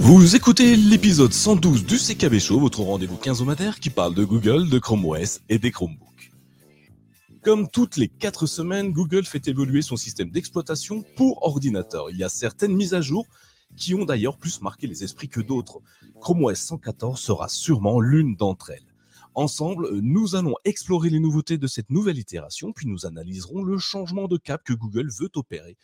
Vous écoutez l'épisode 112 du CKB Show, votre rendez-vous quinzomadaire qui parle de Google, de Chrome OS et des Chromebooks. Comme toutes les 4 semaines, Google fait évoluer son système d'exploitation pour ordinateur. Il y a certaines mises à jour qui ont d'ailleurs plus marqué les esprits que d'autres. Chrome OS 114 sera sûrement l'une d'entre elles. Ensemble, nous allons explorer les nouveautés de cette nouvelle itération, puis nous analyserons le changement de cap que Google veut opérer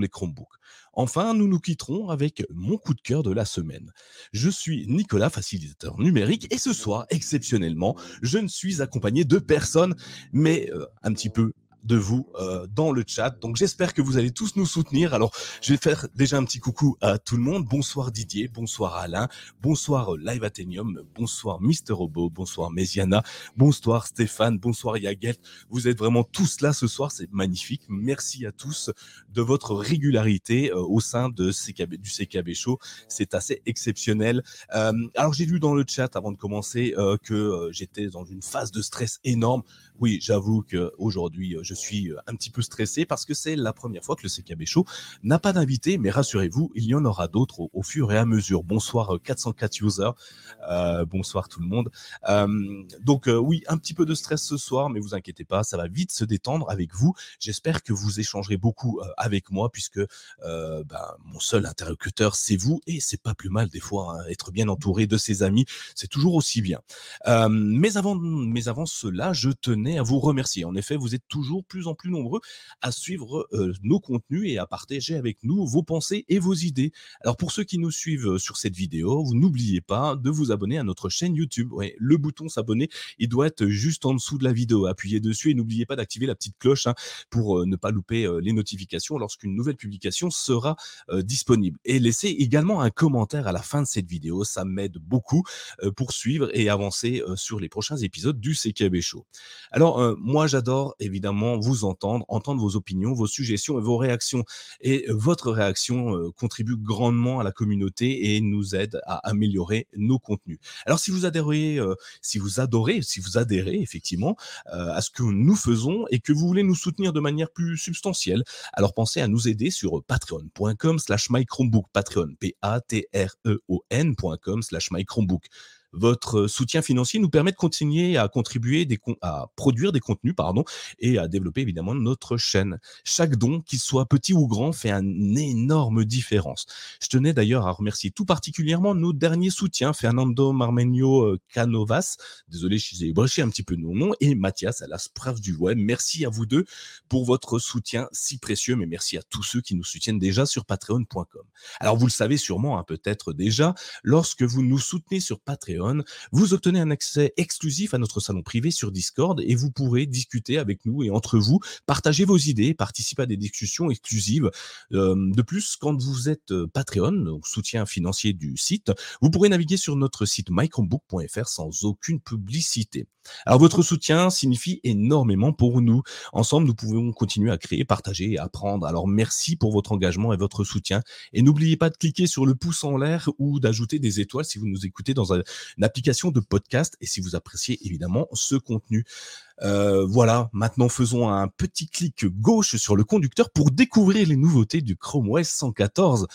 les Chromebooks. Enfin, nous nous quitterons avec mon coup de cœur de la semaine. Je suis Nicolas, facilitateur numérique, et ce soir, exceptionnellement, je ne suis accompagné de personne, mais euh, un petit peu de vous euh, dans le chat. Donc j'espère que vous allez tous nous soutenir. Alors je vais faire déjà un petit coucou à tout le monde. Bonsoir Didier, bonsoir Alain, bonsoir euh, Live Athenium, bonsoir Mister Robot, bonsoir Méziana, bonsoir Stéphane, bonsoir Yagel. Vous êtes vraiment tous là ce soir, c'est magnifique. Merci à tous de votre régularité euh, au sein de CKB, du CKB Show. C'est assez exceptionnel. alors j'ai lu dans le chat avant de commencer que j'étais dans une phase de stress énorme. Oui, j'avoue que aujourd'hui je suis euh, un petit peu stressé parce que c'est la première fois que le CKB Show n'a pas d'invité, mais rassurez-vous, il y en aura d'autres au, fur et à mesure. Bonsoir 404 euh, users, euh, bonsoir tout le monde. donc oui, un petit peu de stress ce soir, mais vous inquiétez pas, ça va vite se détendre avec vous. J'espère que vous échangerez beaucoup avec moi puisque ben, mon seul interlocuteur c'est vous et c'est pas plus mal des fois hein, être bien entouré de ses amis, c'est toujours aussi bien. mais avant, mais avant cela, je tenais à vous remercier. En effet, vous êtes toujours plus en plus nombreux à suivre euh, nos contenus et à partager avec nous vos pensées et vos idées. Alors pour ceux qui nous suivent euh, sur cette vidéo, vous n'oubliez pas de vous abonner à notre chaîne YouTube. Ouais, le bouton s'abonner, il doit être juste en dessous de la vidéo. Appuyez dessus et n'oubliez pas d'activer la petite cloche hein, pour euh, ne pas louper les notifications lorsqu'une nouvelle publication sera disponible. Et laissez également un commentaire à la fin de cette vidéo, ça m'aide beaucoup pour suivre et avancer sur les prochains épisodes du CKB Show. Alors moi j'adore évidemment vous entendre, entendre vos opinions, vos suggestions et vos réactions. Et votre réaction contribue grandement à la communauté et nous aide à améliorer nos contenus. Alors si vous adhérez, si vous adorez, si vous adhérez effectivement à ce que nous faisons et que vous voulez nous soutenir de manière plus substantielle, alors pensez à nous aider sur patreon.com slash mychromebook, patreon, p-a-t-r-e-o-n.com slash mychromebook. Votre soutien financier nous permet de continuer à contribuer, à produire des contenus pardon, et à développer évidemment notre chaîne. Chaque don, qu'il soit petit ou grand, fait une énorme différence. Je tenais d'ailleurs à remercier tout particulièrement nos derniers soutiens, Fernando Marmenio euh, Canovas, désolé, j'ai broché un petit peu nos noms, et Mathias à la Sprave du web. Merci à vous deux pour votre soutien si précieux, mais merci à tous ceux qui nous soutiennent déjà sur patreon.com. Alors vous le savez sûrement, hein, peut-être déjà, lorsque vous nous soutenez sur Patreon, vous obtenez un accès exclusif à notre salon privé sur Discord et vous pourrez discuter avec nous et entre vous, partager vos idées, participer à des discussions exclusives. Euh, de plus, quand vous êtes euh, Patreon, donc soutien financier du site, vous pourrez naviguer sur notre site mychromebook.fr sans aucune publicité. Alors votre soutien signifie énormément pour nous. Ensemble, nous pouvons continuer à créer, partager et apprendre. Alors merci pour votre engagement et votre soutien. Et n'oubliez pas de cliquer sur le pouce en l'air ou d'ajouter des étoiles si vous nous écoutez dans une application de podcast et si vous appréciez évidemment ce contenu. Euh, voilà, maintenant faisons un petit clic gauche sur le conducteur pour découvrir les nouveautés du Chrome OS 114.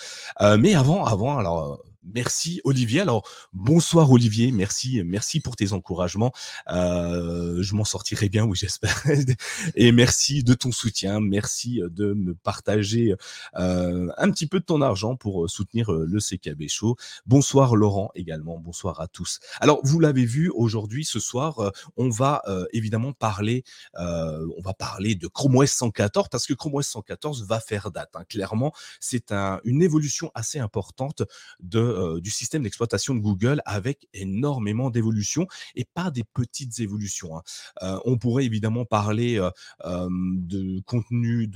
Euh, mais avant, avant, alors Merci Olivier. Alors bonsoir Olivier, merci, merci pour tes encouragements. Euh, je m'en sortirai bien, oui j'espère. Et merci de ton soutien, merci de me partager euh, un petit peu de ton argent pour soutenir le CKB Show. Bonsoir Laurent également, bonsoir à tous. Alors vous l'avez vu aujourd'hui, ce soir, on va euh, évidemment parler, on va parler de Chrome OS 114 parce que Chrome OS 114 va faire date. Hein. Clairement, c'est un, une évolution assez importante de euh, du système d'exploitation de Google avec énormément d'évolutions et pas des petites évolutions. Hein. Euh, on pourrait évidemment parler euh, de contenu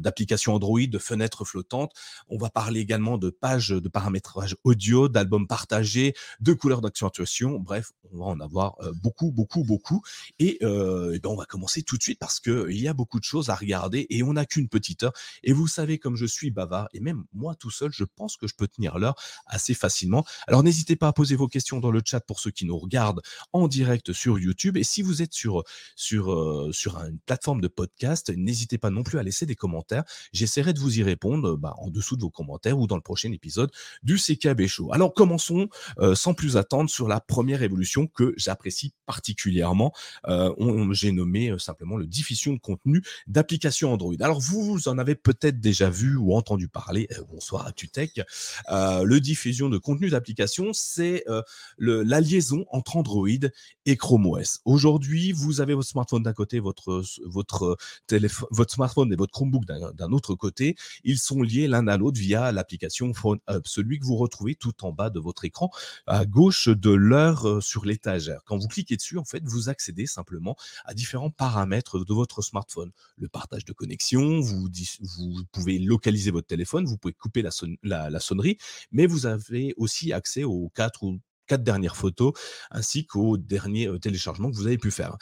d'applications Android, de fenêtres flottantes. On va parler également de pages de paramétrage audio, d'albums partagés, de couleurs d'accentuation. Bref, on va en avoir beaucoup, beaucoup, beaucoup. Et, ben on va commencer tout de suite parce qu'il y a beaucoup de choses à regarder et on n'a qu'une petite heure. Et vous savez, comme je suis bavard, et même moi tout seul, je pense que je peux tenir l'heure assez facilement. Alors n'hésitez pas à poser vos questions dans le chat pour ceux qui nous regardent en direct sur YouTube. Et si vous êtes sur, sur, euh, sur une plateforme de podcast, n'hésitez pas non plus à laisser des commentaires. J'essaierai de vous y répondre bah, en dessous de vos commentaires ou dans le prochain épisode du CKB Show. Alors commençons euh, sans plus attendre sur la première évolution que j'apprécie particulièrement. Euh, J'ai nommé euh, simplement le diffusion de contenu d'applications Android. Alors vous en avez peut-être déjà vu ou entendu parler. bonsoir à Tutech. le diffusion de contenu d'applications, c'est la liaison entre Android et Chrome OS. Aujourd'hui, vous avez votre smartphone d'un côté, votre, votre, téléphone, votre smartphone et votre Chromebook d'un autre côté. Ils sont liés l'un à l'autre via l'application Phone celui que vous retrouvez tout en bas de votre écran, à gauche de l'heure euh, sur l'étagère. Quand vous cliquez dessus, en fait, vous accédez simplement à différents paramètres de votre smartphone. Le partage de connexion, vous, vous pouvez localiser votre téléphone, vous pouvez couper la sonnerie, mais vous avez aussi accès aux quatre ou quatre dernières photos ainsi qu'aux derniers euh, téléchargements que vous avez pu faire.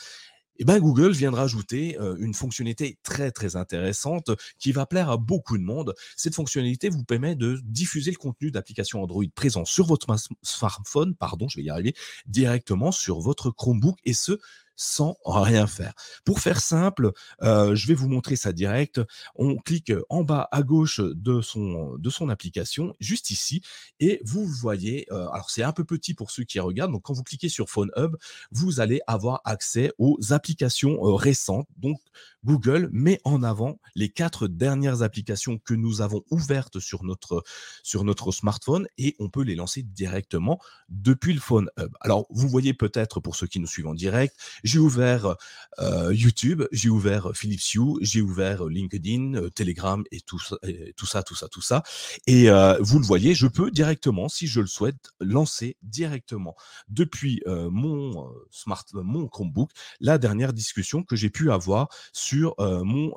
Eh ben Google vient de rajouter euh, une fonctionnalité très très intéressante qui va plaire à beaucoup de monde. Cette fonctionnalité vous permet de diffuser le contenu d'applications Android présent sur votre smartphone, pardon, je vais y arriver, directement sur votre Chromebook et ce sans rien faire. Pour faire simple, euh, je vais vous montrer ça direct. On clique en bas à gauche de son, application, juste ici, et vous voyez, euh, alors c'est un peu petit pour ceux qui regardent, donc quand vous cliquez sur Phone Hub, vous allez avoir accès aux applications euh, récentes. Donc Google met en avant les quatre dernières applications que nous avons ouvertes sur notre, sur notre smartphone et on peut les lancer directement depuis le Phone Hub. Alors, vous voyez peut-être pour ceux qui nous suivent en direct, ouvert euh, YouTube, j'ai ouvert Philips Hue, j'ai ouvert LinkedIn, euh, Telegram et tout ça, tout ça, tout ça, tout ça. Et euh, vous le voyez, je peux directement, si je le souhaite, lancer directement depuis mon smart, mon Chromebook, la dernière discussion que j'ai pu avoir sur mon,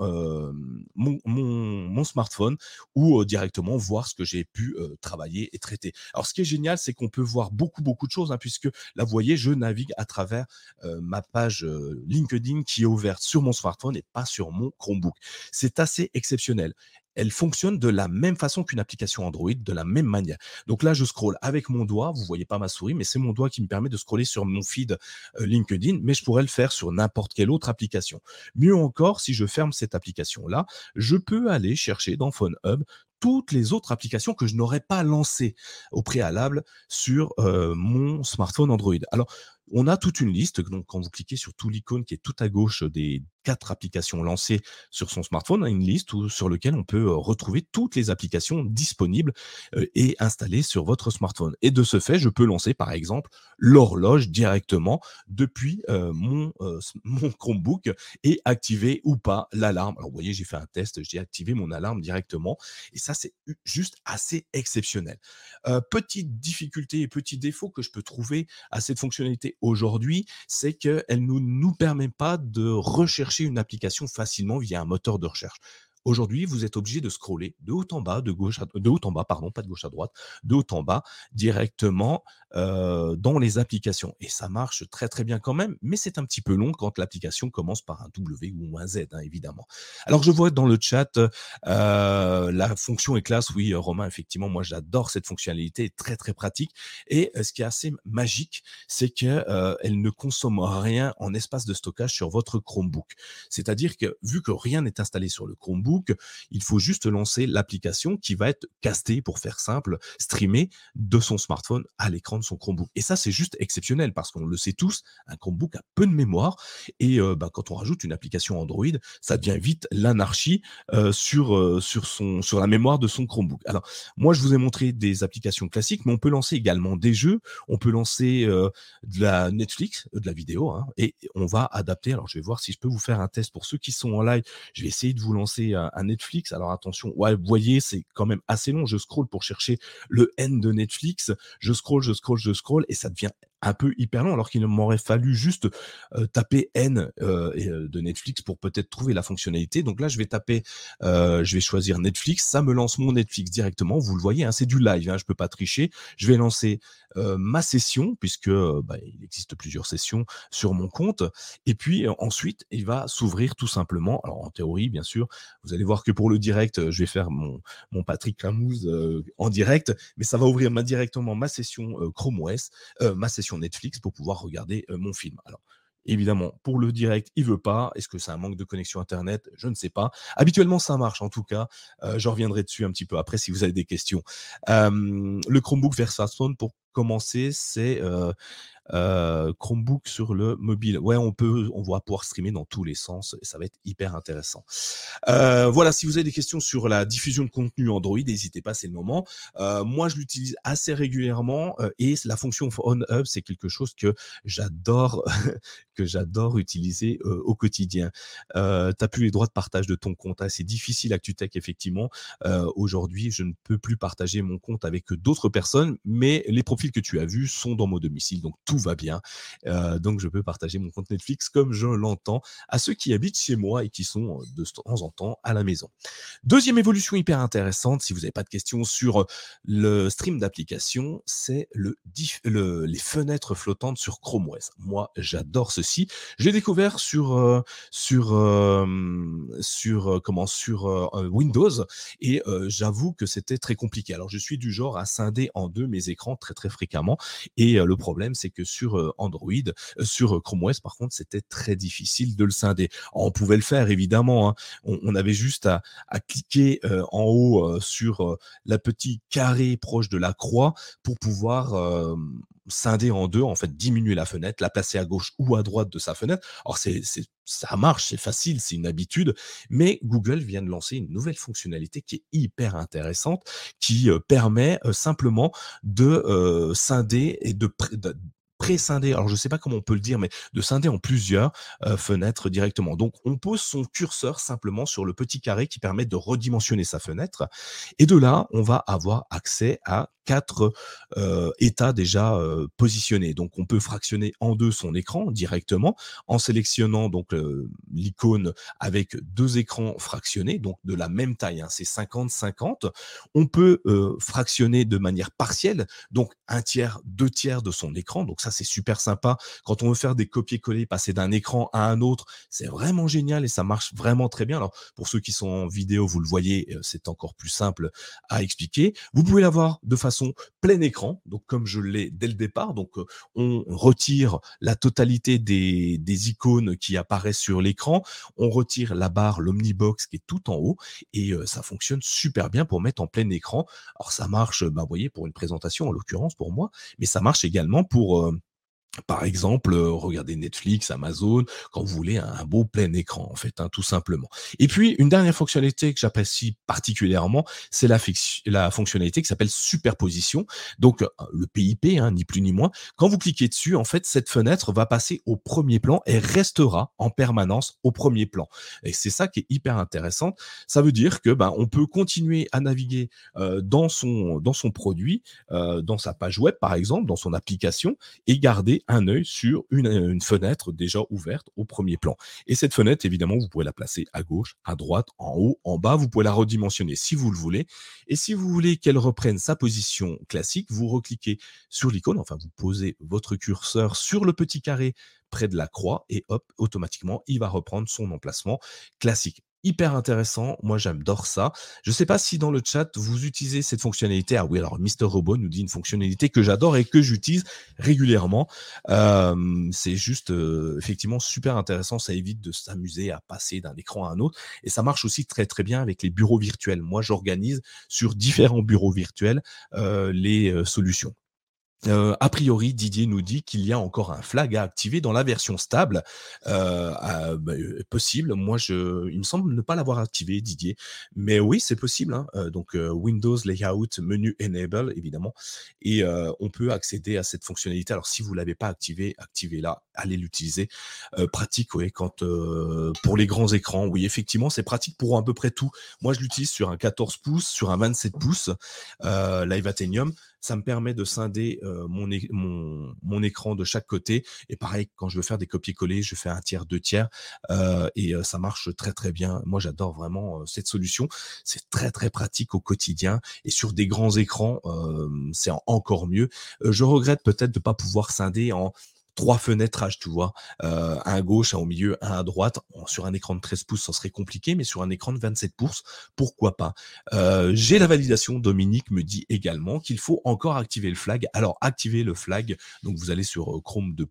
mon, mon, smartphone ou directement voir ce que j'ai pu travailler et traiter. Alors, ce qui est génial, c'est qu'on peut voir beaucoup, beaucoup de choses, hein, puisque là, vous voyez, je navigue à travers ma page LinkedIn qui est ouverte sur mon smartphone et pas sur mon Chromebook. C'est assez exceptionnel elle fonctionne de la même façon qu'une application Android, de la même manière. Donc là, je scrolle avec mon doigt. Vous voyez pas ma souris, mais c'est mon doigt qui me permet de scroller sur mon feed LinkedIn, mais je pourrais le faire sur n'importe quelle autre application. Mieux encore, si je ferme cette application-là, je peux aller chercher dans Phone Hub toutes les autres applications que je n'aurais pas lancées au préalable sur mon smartphone Android. Alors, on a toute une liste. Donc, quand vous cliquez sur tout l'icône qui est tout à gauche des quatre applications lancées sur son smartphone, on a une liste sur laquelle on peut euh, retrouver toutes les applications disponibles euh, et installées sur votre smartphone. Et de ce fait, je peux lancer par exemple l'horloge directement depuis euh, mon, mon Chromebook et activer ou pas l'alarme. Alors, vous voyez, j'ai fait un test, j'ai activé mon alarme directement et ça, c'est juste assez exceptionnel. petite difficulté et petit défaut que je peux trouver à cette fonctionnalité aujourd'hui, c'est qu'elle ne nous, nous permet pas de rechercher une application facilement via un moteur de recherche. Aujourd'hui, vous êtes obligé de scroller de haut en bas, de gauche de haut en bas, pardon, pas de gauche à droite, de haut en bas, directement euh, dans les applications. Et ça marche très très bien quand même, mais c'est un petit peu long quand l'application commence par un W ou un Z, hein, évidemment. Alors je vois dans le chat euh, la fonction est classe. Oui, Romain, effectivement, moi j'adore cette fonctionnalité, très très pratique. Et euh, ce qui est assez magique, c'est qu'elle elle ne consomme rien en espace de stockage sur votre Chromebook. C'est-à-dire que vu que rien n'est installé sur le Chromebook, il faut juste lancer l'application qui va être castée, pour faire simple, streamée de son smartphone à l'écran son Chromebook. Et ça, c'est juste exceptionnel parce qu'on le sait tous, un Chromebook a peu de mémoire et euh, bah, quand on rajoute une application Android, ça devient vite l'anarchie euh, sur, euh, sur, sur la mémoire de son Chromebook. Alors, moi, je vous ai montré des applications classiques, mais on peut lancer également des jeux, on peut lancer de la Netflix, de la vidéo, hein, et on va adapter. Alors, je vais voir si je peux vous faire un test pour ceux qui sont en live. Je vais essayer de vous lancer un, Netflix. Alors attention, vous voyez, c'est quand même assez long. Je scroll pour chercher le N de Netflix. Je scroll, je scroll, je scroll et ça devient un peu hyper long, alors qu'il m'aurait fallu juste taper N de Netflix pour peut-être trouver la fonctionnalité. Donc là, je vais taper, je vais choisir Netflix, ça me lance mon Netflix directement. Vous le voyez, hein, c'est du live, hein, je peux pas tricher. Je vais lancer ma session puisque bah, il existe plusieurs sessions sur mon compte. Et puis ensuite, il va s'ouvrir tout simplement. Alors en théorie, bien sûr, vous allez voir que pour le direct, je vais faire mon, Patrick Camouze en direct, mais ça va ouvrir directement ma session Chrome OS, ma session Netflix pour pouvoir regarder mon film. Alors, Évidemment, pour le direct, il veut pas. Est-ce que c'est un manque de connexion Internet? Je ne sais pas. Habituellement, ça marche en tout cas. je reviendrai dessus un petit peu après si vous avez des questions. le Chromebook vers smartphone, pour commencer, c'est Chromebook sur le mobile. Ouais, on peut, on va pouvoir streamer dans tous les sens et ça va être hyper intéressant. Voilà, si vous avez des questions sur la diffusion de contenu Android, n'hésitez pas, c'est le moment. Moi, je l'utilise assez régulièrement et la fonction On Hub, c'est quelque chose que j'adore, que j'adore utiliser au quotidien. Euh, T'as plus les droits de partage de ton compte. Hein. C'est difficile ActuTech, effectivement. Aujourd'hui, je ne peux plus partager mon compte avec d'autres personnes, mais les profils que tu as vus sont dans mon domicile, donc tout va bien. Euh, donc, je peux partager mon compte Netflix comme je l'entends à ceux qui habitent chez moi et qui sont euh, de temps en temps à la maison. Deuxième évolution hyper intéressante, si vous n'avez pas de questions sur euh, le stream d'application, c'est le, les fenêtres flottantes sur Chrome OS. Moi, j'adore ceci. Je l'ai découvert sur sur sur comment sur Windows et j'avoue que c'était très compliqué. Alors, je suis du genre à scinder en deux mes écrans très très fréquemment et le problème, c'est que sur Android, sur Chrome OS, par contre, c'était très difficile de le scinder. on pouvait le faire, évidemment. Hein. On, avait juste à, cliquer en haut sur la petite carré proche de la croix pour pouvoir scinder en deux, en fait, diminuer la fenêtre, la placer à gauche ou à droite de sa fenêtre. Alors, c'est, ça marche, c'est facile, c'est une habitude, mais Google vient de lancer une nouvelle fonctionnalité qui est hyper intéressante, qui permet simplement de scinder et de, de pré-scindé, alors je ne sais pas comment on peut le dire, mais de scinder en plusieurs euh, fenêtres directement. Donc on pose son curseur simplement sur le petit carré qui permet de redimensionner sa fenêtre. Et de là, on va avoir accès à quatre euh, états déjà euh, positionnés. Donc on peut fractionner en deux son écran directement en sélectionnant donc l'icône avec deux écrans fractionnés, donc de la même taille, hein, c'est 50-50. On peut fractionner de manière partielle, donc un tiers, deux tiers de son écran. Donc ça c'est super sympa. Quand on veut faire des copier-coller, passer d'un écran à un autre, c'est vraiment génial et ça marche vraiment très bien. Alors pour ceux qui sont en vidéo, vous le voyez, euh, c'est encore plus simple à expliquer. Vous pouvez l'avoir de façon plein écran, donc comme je l'ai dès le départ. Donc euh, on retire la totalité des, icônes qui apparaissent sur l'écran, on retire la barre, l'omnibox qui est tout en haut et euh, ça fonctionne super bien pour mettre en plein écran. Alors ça marche, bah, vous voyez, pour une présentation en l'occurrence pour moi, mais ça marche également pour par exemple, euh, regardez Netflix, Amazon, quand vous voulez un, beau plein écran, en fait, hein, tout simplement. Et puis, une dernière fonctionnalité que j'apprécie particulièrement, c'est la, fonctionnalité qui s'appelle superposition. Donc, euh, le PIP, hein, ni plus ni moins. Quand vous cliquez dessus, en fait, cette fenêtre va passer au premier plan et restera en permanence au premier plan. Et c'est ça qui est hyper intéressant. Ça veut dire que ben, on peut continuer à naviguer euh, dans son dans son produit, dans sa page web par exemple, dans son application, et garder un œil sur une, fenêtre déjà ouverte au premier plan. Et cette fenêtre, évidemment, vous pouvez la placer à gauche, à droite, en haut, en bas. Vous pouvez la redimensionner si vous le voulez. Et si vous voulez qu'elle reprenne sa position classique, vous recliquez sur l'icône, enfin, vous posez votre curseur sur le petit carré près de la croix et hop, automatiquement, il va reprendre son emplacement classique hyper intéressant. Moi, j'adore ça. Je ne sais pas si dans le chat, vous utilisez cette fonctionnalité. Ah oui, alors Mister Robot nous dit une fonctionnalité que j'adore et que j'utilise régulièrement. c'est juste effectivement super intéressant. Ça évite de s'amuser à passer d'un écran à un autre. Et ça marche aussi très très bien avec les bureaux virtuels. Moi, j'organise sur différents bureaux virtuels les solutions. Euh, a priori, Didier nous dit qu'il y a encore un flag à activer dans la version stable. Euh, bah, euh, possible. Moi, je, il me semble ne pas l'avoir activé, Didier. Mais oui, c'est possible. Hein. donc, Windows Layout, menu Enable, évidemment. Et on peut accéder à cette fonctionnalité. Alors, si vous l'avez pas activé, activez-la. Allez l'utiliser. pratique, oui, pour les grands écrans. Oui, effectivement, c'est pratique pour à peu près tout. Moi, je l'utilise sur un 14 pouces, sur un 27 pouces, Live Athenium ça me permet de scinder mon, mon, écran de chaque côté. Et pareil, quand je veux faire des copier-coller, je fais un tiers, deux tiers. Et ça marche très très bien. Moi, j'adore vraiment cette solution. C'est très très pratique au quotidien. Et sur des grands écrans, c'est encore mieux. je regrette peut-être de pas pouvoir scinder en trois fenêtrages, tu vois, euh, un à gauche, un au milieu, un à droite. sur un écran de 13 pouces, ça serait compliqué, mais sur un écran de 27 pouces, pourquoi pas? Euh, J'ai la validation. Dominique me dit également qu'il faut encore activer le flag. Alors, activer le flag. Donc, vous allez sur euh, Chrome de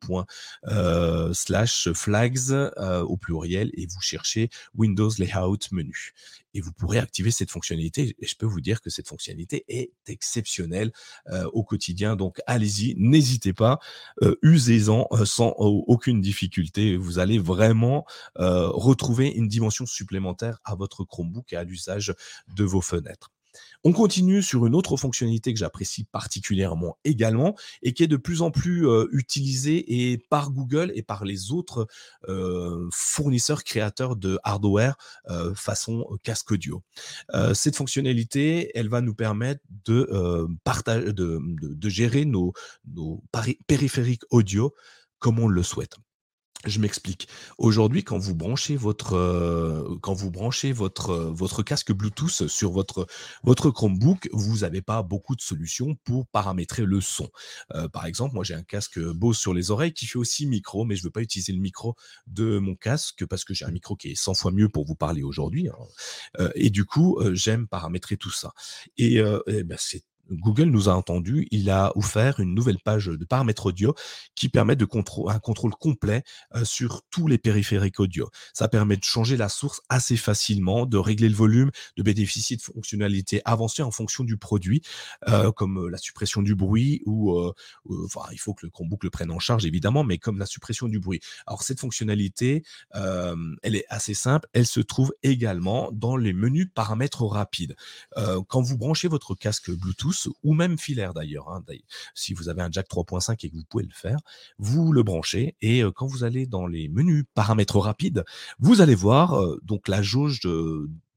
euh, slash flags euh, au pluriel et vous cherchez Windows Layout menu et vous pourrez activer cette fonctionnalité. Et je peux vous dire que cette fonctionnalité est exceptionnelle euh, au quotidien. Donc allez-y, n'hésitez pas, euh, usez-en euh, sans aucune difficulté. Vous allez vraiment retrouver une dimension supplémentaire à votre Chromebook et à l'usage de vos fenêtres. On continue sur une autre fonctionnalité que j'apprécie particulièrement également et qui est de plus en plus euh, utilisée et par Google et par les autres euh, fournisseurs créateurs de hardware euh, façon casque audio. cette fonctionnalité, elle va nous permettre de, partager, de, de, gérer nos, nos périphériques audio comme on le souhaite. Je m'explique. Aujourd'hui, quand vous branchez votre euh, quand vous branchez votre euh, votre casque Bluetooth sur votre votre Chromebook, vous n'avez pas beaucoup de solutions pour paramétrer le son. Euh, par exemple, moi j'ai un casque Bose sur les oreilles qui fait aussi micro, mais je veux pas utiliser le micro de mon casque parce que j'ai un micro qui est 100 fois mieux pour vous parler aujourd'hui. Hein. et du coup, j'aime paramétrer tout ça. Et, et ben, c'est Google nous a entendu, il a offert une nouvelle page de paramètres audio qui permet de contrôler un contrôle complet euh, sur tous les périphériques audio. Ça permet de changer la source assez facilement, de régler le volume, de bénéficier de fonctionnalités avancées en fonction du produit, euh, comme euh, la suppression du bruit ou, enfin, il faut que le Chromebook le prenne en charge évidemment, mais comme la suppression du bruit. Alors cette fonctionnalité, elle est assez simple, elle se trouve également dans les menus paramètres rapides. quand vous branchez votre casque Bluetooth ou même filaire d'ailleurs. Hein, si vous avez un jack 3.5 et que vous pouvez le faire, vous le branchez et euh, quand vous allez dans les menus paramètres rapides, vous allez voir euh, donc la jauge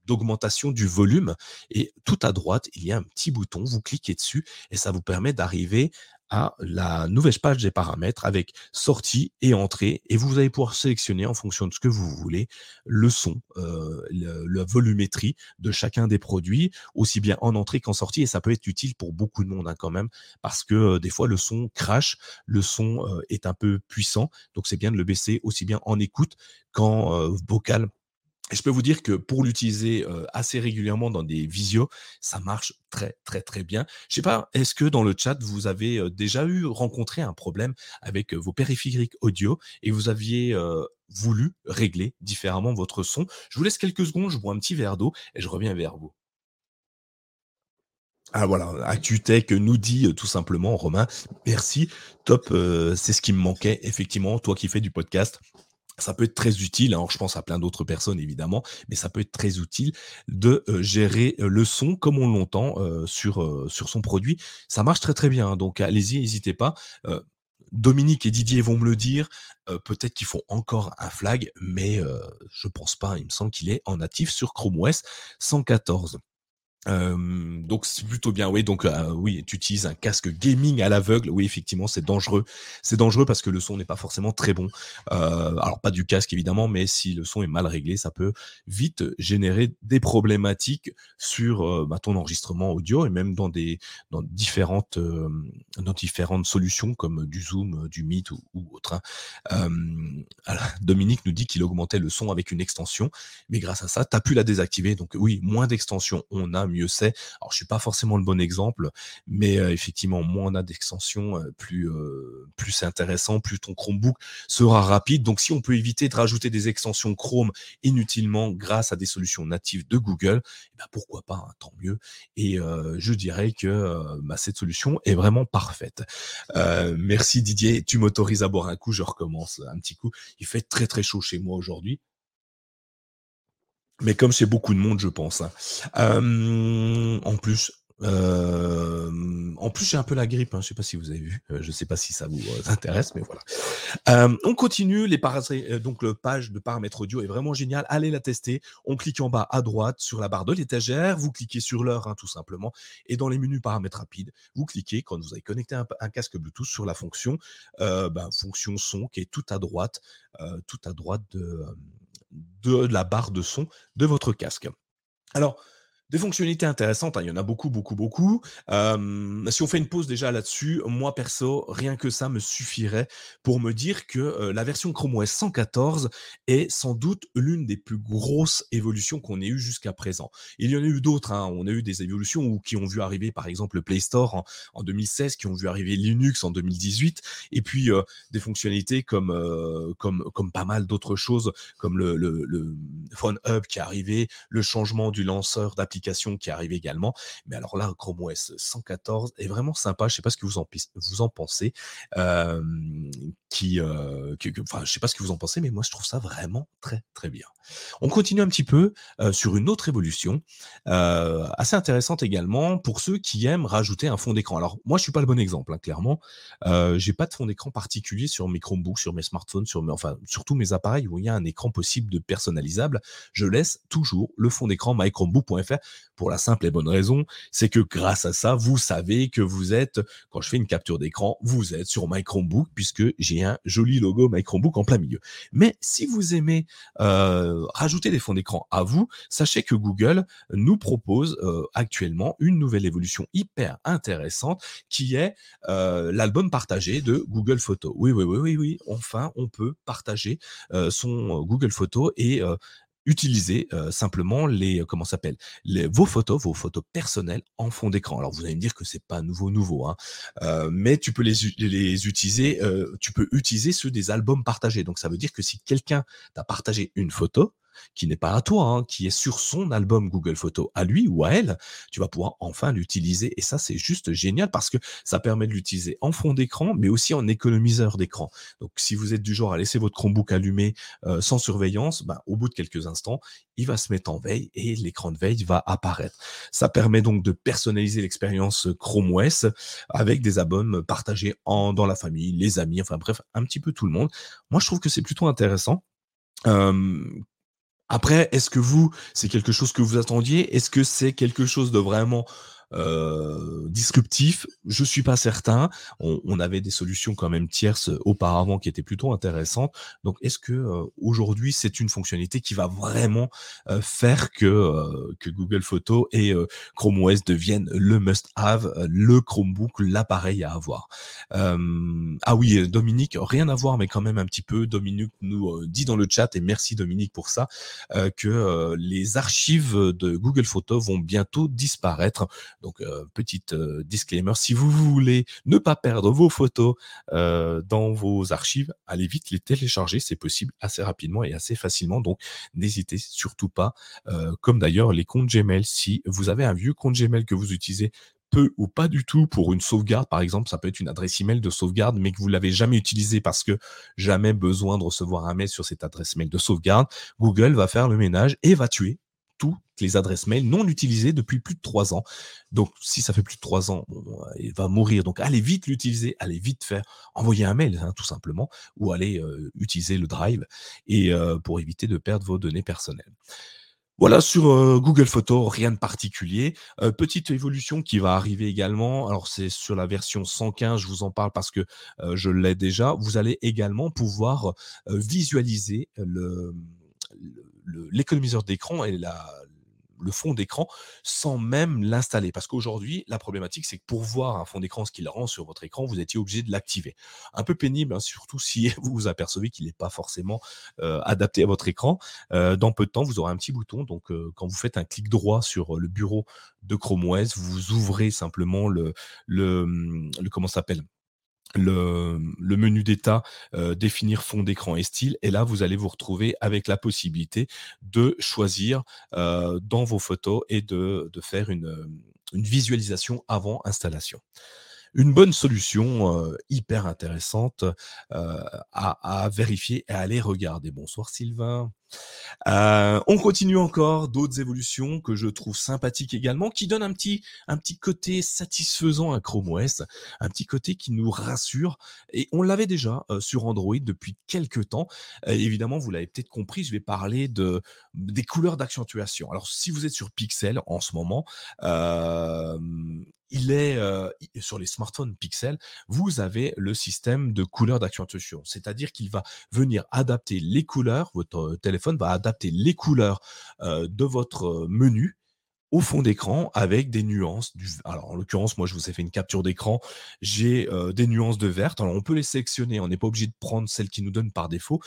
d'augmentation du volume et tout à droite, il y a un petit bouton, vous cliquez dessus et ça vous permet d'arriver à la nouvelle page des paramètres avec sortie et entrée et vous allez pouvoir sélectionner en fonction de ce que vous voulez le son, euh, la volumétrie de chacun des produits, aussi bien en entrée qu'en sortie et ça peut être utile pour beaucoup de monde hein, quand même parce que euh, des fois le son crache, le son euh, est un peu puissant donc c'est bien de le baisser aussi bien en écoute qu'en vocal et je peux vous dire que pour l'utiliser assez régulièrement dans des visios, ça marche très très très bien. Je sais pas, est-ce que dans le chat vous avez déjà eu rencontré un problème avec vos périphériques audio et vous aviez voulu régler différemment votre son? Je vous laisse quelques secondes, je bois un petit verre d'eau et je reviens vers vous. Ah voilà, ActuTech nous dit tout simplement, Romain, merci, top, c'est ce qui me manquait, effectivement, toi qui fais du podcast, ça peut être très utile, alors je pense à plein d'autres personnes évidemment, mais ça peut être très utile de euh, gérer euh, le son comme on l'entend euh, sur, sur son produit. Ça marche très très bien, hein, donc allez-y, n'hésitez pas. Dominique et Didier vont me le dire. Peut-être qu'ils font encore un flag, mais je pense pas. Il me semble qu'il est en natif sur Chrome OS 114 donc c'est plutôt bien, oui. Donc oui, tu utilises un casque gaming à l'aveugle. Oui, effectivement, c'est dangereux. C'est dangereux parce que le son n'est pas forcément très bon. alors pas du casque évidemment, mais si le son est mal réglé, ça peut vite générer des problématiques sur bah, ton enregistrement audio et même dans des différentes dans différentes solutions comme du Zoom, du Meet ou, autre. Hein. Dominique nous dit qu'il augmentait le son avec une extension, mais grâce à ça, tu as pu la désactiver. Donc oui, moins d'extensions on a, c'est. Alors, je suis pas forcément le bon exemple, mais euh, effectivement, moins on a d'extensions, euh, plus euh, plus c'est intéressant, plus ton Chromebook sera rapide. Donc, si on peut éviter de rajouter des extensions Chrome inutilement grâce à des solutions natives de Google, eh ben, pourquoi pas, hein, tant mieux. Et je dirais que bah, cette solution est vraiment parfaite. merci Didier, tu m'autorises à boire un coup, je recommence un petit coup. Il fait très très chaud chez moi aujourd'hui mais comme c'est beaucoup de monde, je pense. Hein. en plus, Euh, en plus, j'ai un peu la grippe. Hein. Je ne sais pas si vous avez vu. Euh, je ne sais pas si ça vous euh, intéresse, mais voilà. on continue. Les donc, le page de paramètres audio est vraiment génial. Allez la tester. On clique en bas à droite sur la barre de l'étagère. Vous cliquez sur l'heure, hein, tout simplement. Et dans les menus paramètres rapides, vous cliquez quand vous avez connecté un, casque Bluetooth sur la fonction, ben, fonction son qui est tout à droite, tout à droite de, de la barre de son de votre casque. Alors, des fonctionnalités intéressantes, hein, il y en a beaucoup, beaucoup, beaucoup. si on fait une pause déjà là-dessus, moi perso, rien que ça me suffirait pour me dire que la version Chrome OS 114 est sans doute l'une des plus grosses évolutions qu'on ait eues jusqu'à présent. Il y en a eu d'autres, hein. on a eu des évolutions qui ont vu arriver par exemple le Play Store en, 2016, qui ont vu arriver Linux en 2018, et puis des fonctionnalités comme, comme, comme pas mal d'autres choses, comme le, le, le Phone Hub qui est arrivé, le changement du lanceur d'application qui arrive également. Mais alors là, Chrome OS 114 est vraiment sympa. Je sais pas ce que vous en, pensez. qui, enfin, je sais pas ce que vous en pensez, mais moi je trouve ça vraiment très très bien. On continue un petit peu sur une autre évolution assez intéressante également pour ceux qui aiment rajouter un fond d'écran. Alors moi je suis pas le bon exemple, hein, clairement. Euh, j'ai pas de fond d'écran particulier sur mes Chromebooks, sur mes smartphones, sur mes, enfin sur tous mes appareils où il y a un écran possible de personnalisable. Je laisse toujours le fond d'écran mychromebook.fr pour la simple et bonne raison, c'est que grâce à ça, vous savez que vous êtes, quand je fais une capture d'écran, vous êtes sur My Chromebook puisque j'ai un joli logo My Chromebook en plein milieu. Mais si vous aimez euh, rajouter des fonds d'écran à vous, sachez que Google nous propose euh, actuellement une nouvelle évolution hyper intéressante qui est euh, l'album partagé de Google Photos. Oui, oui, oui, oui, oui. Enfin, on peut partager son Google Photos et utiliser simplement les comment s'appelle les vos photos, vos photos personnelles en fond d'écran. Alors vous allez me dire que c'est pas nouveau nouveau, hein, mais tu peux les, les utiliser, tu peux utiliser ceux des albums partagés. Donc ça veut dire que si quelqu'un t'a partagé une photo, qui n'est pas à toi, hein, qui est sur son album Google Photos à lui ou à elle, tu vas pouvoir enfin l'utiliser. Et ça, c'est juste génial parce que ça permet de l'utiliser en fond d'écran, mais aussi en économiseur d'écran. Donc, si vous êtes du genre à laisser votre Chromebook allumé euh, sans surveillance, ben, au bout de quelques instants, il va se mettre en veille et l'écran de veille va apparaître. Ça permet donc de personnaliser l'expérience Chrome OS avec des albums partagés en, dans la famille, les amis, enfin bref, un petit peu tout le monde. Moi, je trouve que c'est plutôt intéressant. Après, est-ce que vous, c'est quelque chose que vous attendiez? Est-ce que c'est quelque chose de vraiment euh, disruptif, je suis pas certain. On, avait des solutions quand même tierces auparavant qui étaient plutôt intéressantes. Donc, est-ce que euh, aujourd'hui c'est une fonctionnalité qui va vraiment euh, faire que que Google Photos et Chrome OS deviennent le must-have, le Chromebook, l'appareil à avoir? Ah oui, Dominique, rien à voir, mais quand même un petit peu. Dominique nous dit dans le chat et merci Dominique pour ça que les archives de Google Photos vont bientôt disparaître. Donc, euh, petite euh, disclaimer, si vous voulez ne pas perdre vos photos euh, dans vos archives, allez vite les télécharger, c'est possible assez rapidement et assez facilement. Donc, n'hésitez surtout pas, comme d'ailleurs les comptes Gmail, si vous avez un vieux compte Gmail que vous utilisez peu ou pas du tout pour une sauvegarde, par exemple, ça peut être une adresse email de sauvegarde, mais que vous l'avez jamais utilisée parce que jamais besoin de recevoir un mail sur cette adresse mail de sauvegarde, Google va faire le ménage et va tuer toutes les adresses mail non utilisées depuis plus de trois ans. Donc, si ça fait plus de trois ans, euh, il va mourir. Donc, allez vite l'utiliser, allez vite faire envoyer un mail, hein, tout simplement, ou allez euh, utiliser le Drive et euh, pour éviter de perdre vos données personnelles. Voilà sur Google Photos, rien de particulier. petite évolution qui va arriver également. Alors c'est sur la version 115, je vous en parle parce que je l'ai déjà. Vous allez également pouvoir visualiser le, l'économiseur d'écran et le fond d'écran sans même l'installer. Parce qu'aujourd'hui, la problématique, c'est que pour voir un fond d'écran, ce qu'il rend sur votre écran, vous étiez obligé de l'activer. Un peu pénible, hein, surtout si vous vous apercevez qu'il n'est pas forcément euh, adapté à votre écran. Euh, dans peu de temps, vous aurez un petit bouton. Donc, euh, quand vous faites un clic droit sur le bureau de Chrome OS, vous ouvrez simplement le, le, le comment s'appelle? Le, menu d'état, euh, définir fond d'écran et style. Et là, vous allez vous retrouver avec la possibilité de choisir euh, dans vos photos et de, faire une, une, visualisation avant installation. Une bonne solution, heu, hyper intéressante, heu, à vérifier et à aller regarder. Bonsoir Sylvain. Heu, on continue encore, d'autres évolutions que je trouve sympathiques également, qui donnent un petit un petit côté satisfaisant à Chrome OS, un petit côté qui nous rassure et on l'avait déjà, sur Android depuis quelques temps. Évidemment, vous l'avez peut-être compris, je vais parler de des couleurs d'accentuation. Alors si vous êtes sur Pixel en ce moment, il est, heu, i sur les smartphones Pixel, vous avez le système de couleurs d'accentuation. C'est-à-dire qu'il va venir adapter les couleurs, votre téléphone va adapter les couleurs, heu, de votre menu au fond d'écran avec des nuances du alors en l'occurrence, moi je vous ai fait une capture d'écran, j'ai, heu, des nuances de vert. Alors on peut les sélectionner, on n'est pas obligé de prendre celles qui nous donnent par défaut,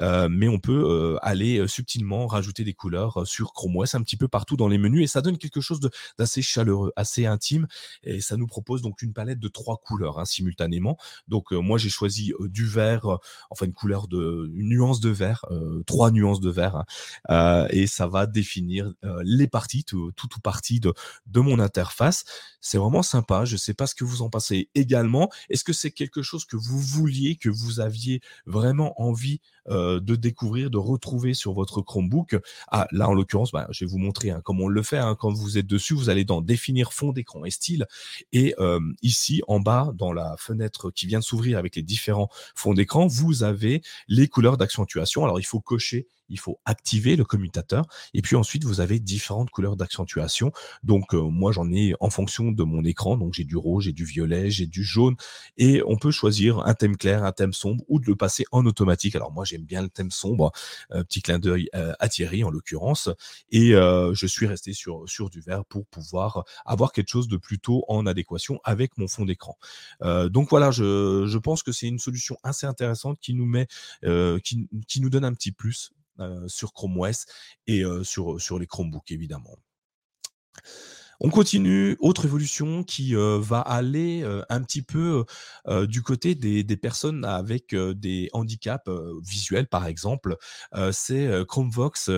heu, mais on peut, heu, aller, subtilement rajouter des couleurs, sur Chrome OS un petit peu partout dans les menus et ça donne quelque chose d'assez chaleureux, assez intime et ça nous propose donc une palette de 3 couleurs, hein, simultanément. Donc, moi j'ai choisi, du vert, enfin une couleur de une nuance de vert, 3 nuances de vert, hein, et ça va définir, les parties, tout ou partie de mon interface. C'est vraiment sympa, je sais pas ce que vous en pensez également. Est-ce que c'est quelque chose que vous vouliez, que vous aviez vraiment envie, heu, de découvrir, de retrouver sur votre Chromebook? Ah, là en l'occurrence, bah, je vais vous montrer, hein, comment on le fait, hein. Quand vous êtes dessus, vous allez dans définir fond d'écran et style et hem, ici en bas dans la fenêtre qui vient de s'ouvrir avec les différents fonds d'écran, vous avez les couleurs d'accentuation. Alors il faut cocher, il faut activer le commutateur et puis ensuite vous avez différentes couleurs d'accentuation. Donc, heu, moi j'en ai en fonction de mon écran, donc j'ai du rouge, j'ai du violet, j'ai du jaune et on peut choisir un thème clair, un thème sombre ou de le passer en automatique. Alors moi bien le thème sombre, heu, petit clin d'œil, heu, à Thierry en l'occurrence et heu, je suis resté sur sur du vert pour pouvoir avoir quelque chose de plutôt en adéquation avec mon fond d'écran. Donc voilà, je je pense que c'est une solution assez intéressante qui nous met, qui qui nous donne un petit plus, sur Chrome OS et sur, sur les Chromebooks évidemment. On continue, autre évolution qui, heu, va aller, heu, un petit peu, heu du côté des personnes avec, des handicaps, visuels par exemple, c'est, ChromeVox,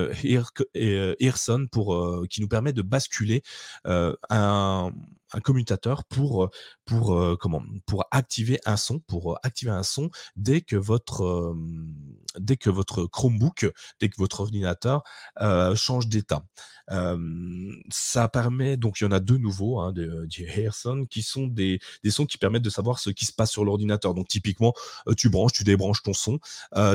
Earson pour, qui nous permet de basculer, un un commutateur pour, pour, comment? Pour activer un son pour, activer un son dès que votre, dès que votre Chromebook, dès que votre ordinateur, heu, change d'état. Ça permet donc il y en a 2 nouveaux, hein, de Earson qui sont des des sons qui permettent de savoir ce qui se passe sur l'ordinateur. Donc typiquement, tu branches, tu débranches ton son,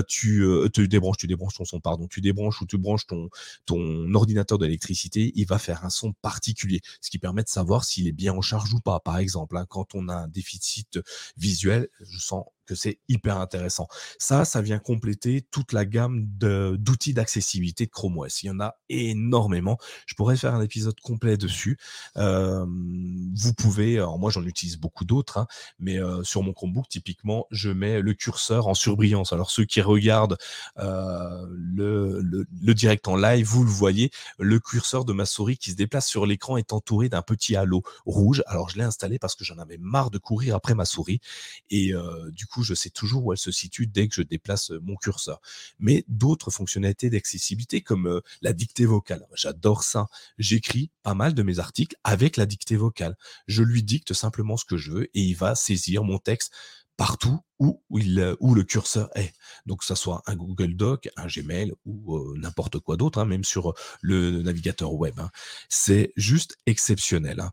tu, tu débranches tu débranches ton son, pardon, tu débranches ou tu branches ton ton ordinateur d'électricité, il va faire un son particulier, ce qui permet de savoir s'il est bien en charge ou pas. Par exemple, hein, quand on a un déficit visuel, je sens que c'est hyper intéressant. Ça, ça vient compléter toute la gamme d'outils d'accessibilité de Chrome OS. Il y en a énormément. Je pourrais faire un épisode complet dessus. Vous pouvez alors moi j'en utilise beaucoup d'autres, hein, mais sur mon Chromebook typiquement, je mets le curseur en surbrillance. Alors ceux qui regardent, le le le direct en live, vous le voyez, le curseur de ma souris qui se déplace sur l'écran est entouré d'un petit halo rouge. Alors je l'ai installé parce que j'en avais marre de courir après ma souris et du coup, je sais toujours où elle se situe dès que je déplace, mon curseur. Mais d'autres fonctionnalités d'accessibilité comme, la dictée vocale, j'adore ça. J'écris pas mal de mes articles avec la dictée vocale. Je lui dicte simplement ce que je veux et il va saisir mon texte partout où il, heu, où le curseur est. Donc que ça soit un Google Doc, un Gmail ou, heu, n'importe quoi d'autre, hein, même sur, heu, le navigateur web, hein. C'est juste exceptionnel, hein.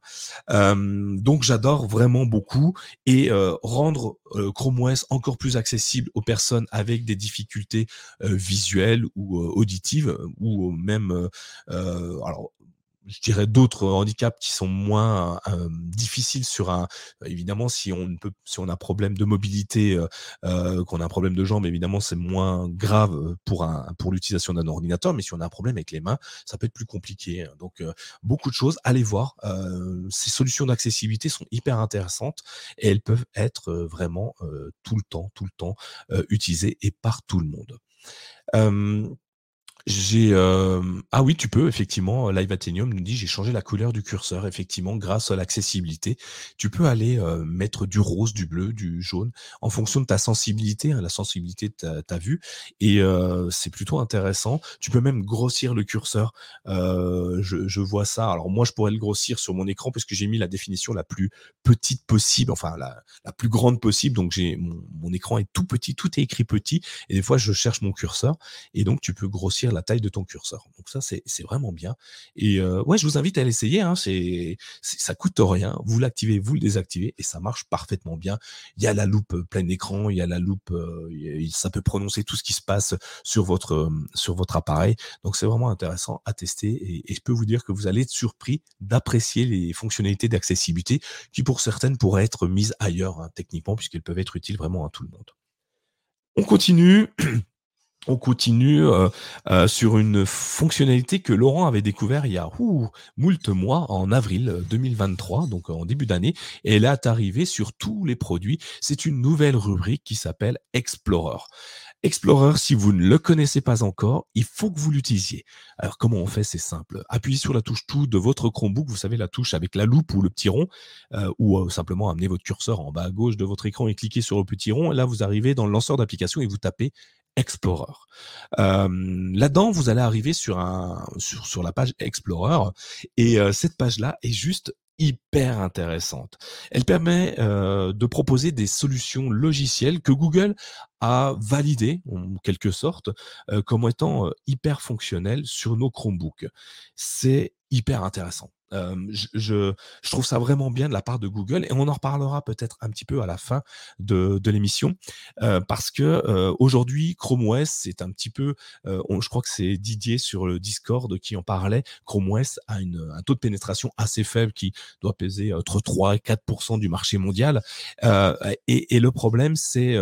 Hem, donc j'adore vraiment beaucoup et heu, rendre, Chrome OS encore plus accessible aux personnes avec des difficultés, visuelles ou, auditives ou même, alors je dirais d'autres handicaps qui sont moins, hem, difficiles sur un évidemment si on peut si on a un problème de mobilité, heu, qu'on a un problème de jambe, évidemment, c'est moins grave, pour un pour l'utilisation d'un ordinateur, mais si on a un problème avec les mains, ça peut être plus compliqué, hein. Donc heu, beaucoup de choses. Allez voir, ces solutions d'accessibilité sont hyper intéressantes et elles peuvent être, vraiment, tout le temps tout le temps, utilisées et par tout le monde. J'ai, hem ah oui, tu peux effectivement, Live Athenium nous dit: «J'ai changé la couleur du curseur», effectivement, grâce à l'accessibilité. Tu peux aller, heu, mettre du rose, du bleu, du jaune en fonction de ta sensibilité, hein, la sensibilité de ta vue et heu, c'est plutôt intéressant. Tu peux même grossir le curseur, heu, je je vois ça. Alors moi, je pourrais le grossir sur mon écran puisque j'ai mis la définition la plus petite possible, enfin la la plus grande possible, donc j'ai mon mon écran est tout petit, tout est écrit petit et des fois je cherche mon curseur et donc tu peux grossir la taille de ton curseur. Donc ça, c'est vraiment bien. Et euh, ouais, je vous invite à l'essayer. Hein, c'est ça coûte rien. Vous l'activez, vous le désactivez et ça marche parfaitement bien. Il y a la loupe euh, plein écran, il y a la loupe, euh, ça peut prononcer tout ce qui se passe sur votre appareil. Donc c'est vraiment intéressant à tester et, et je peux vous dire que vous allez être surpris d'apprécier les fonctionnalités d'accessibilité qui pour certaines pourraient être mises ailleurs hein, techniquement puisqu'elles peuvent être utiles vraiment à tout le monde. On continue. On continue euh, euh, sur une fonctionnalité que Laurent avait découvert il y a moult mois, en avril euh, 2023, donc en début d'année, et elle est arrivée sur tous les produits. C'est une nouvelle rubrique qui s'appelle Explorer. Explorer, si vous ne le connaissez pas encore, il faut que vous l'utilisiez. Alors comment on fait? C'est simple. Appuyez sur la touche tout de votre Chromebook, vous savez la touche avec la loupe ou le petit rond, euh, ou euh, simplement amener votre curseur en bas à gauche de votre écran et cliquez sur le petit rond. Et là, vous arrivez dans le lanceur d'application et vous tapez Explorer. Euh, Là-dedans, vous allez arriver sur, un, sur, la page Explorer et euh, cette page-là est juste hyper intéressante. Elle permet euh, de proposer des solutions logicielles que Google a validées, en quelque sorte, euh, comme étant hyper fonctionnelles sur nos Chromebooks. C'est hyper intéressant. Je, je, trouve ça vraiment bien de la part de Google et on en reparlera peut-être un petit peu à la fin de, de l'émission parce que euh, aujourd'hui Chrome OS c'est un petit peu, on- je crois que c'est Didier sur le Discord qui en parlait. Chrome OS a une, un taux de pénétration assez faible qui doit peser entre 3 et 4% du marché mondial. Et, et le problème c'est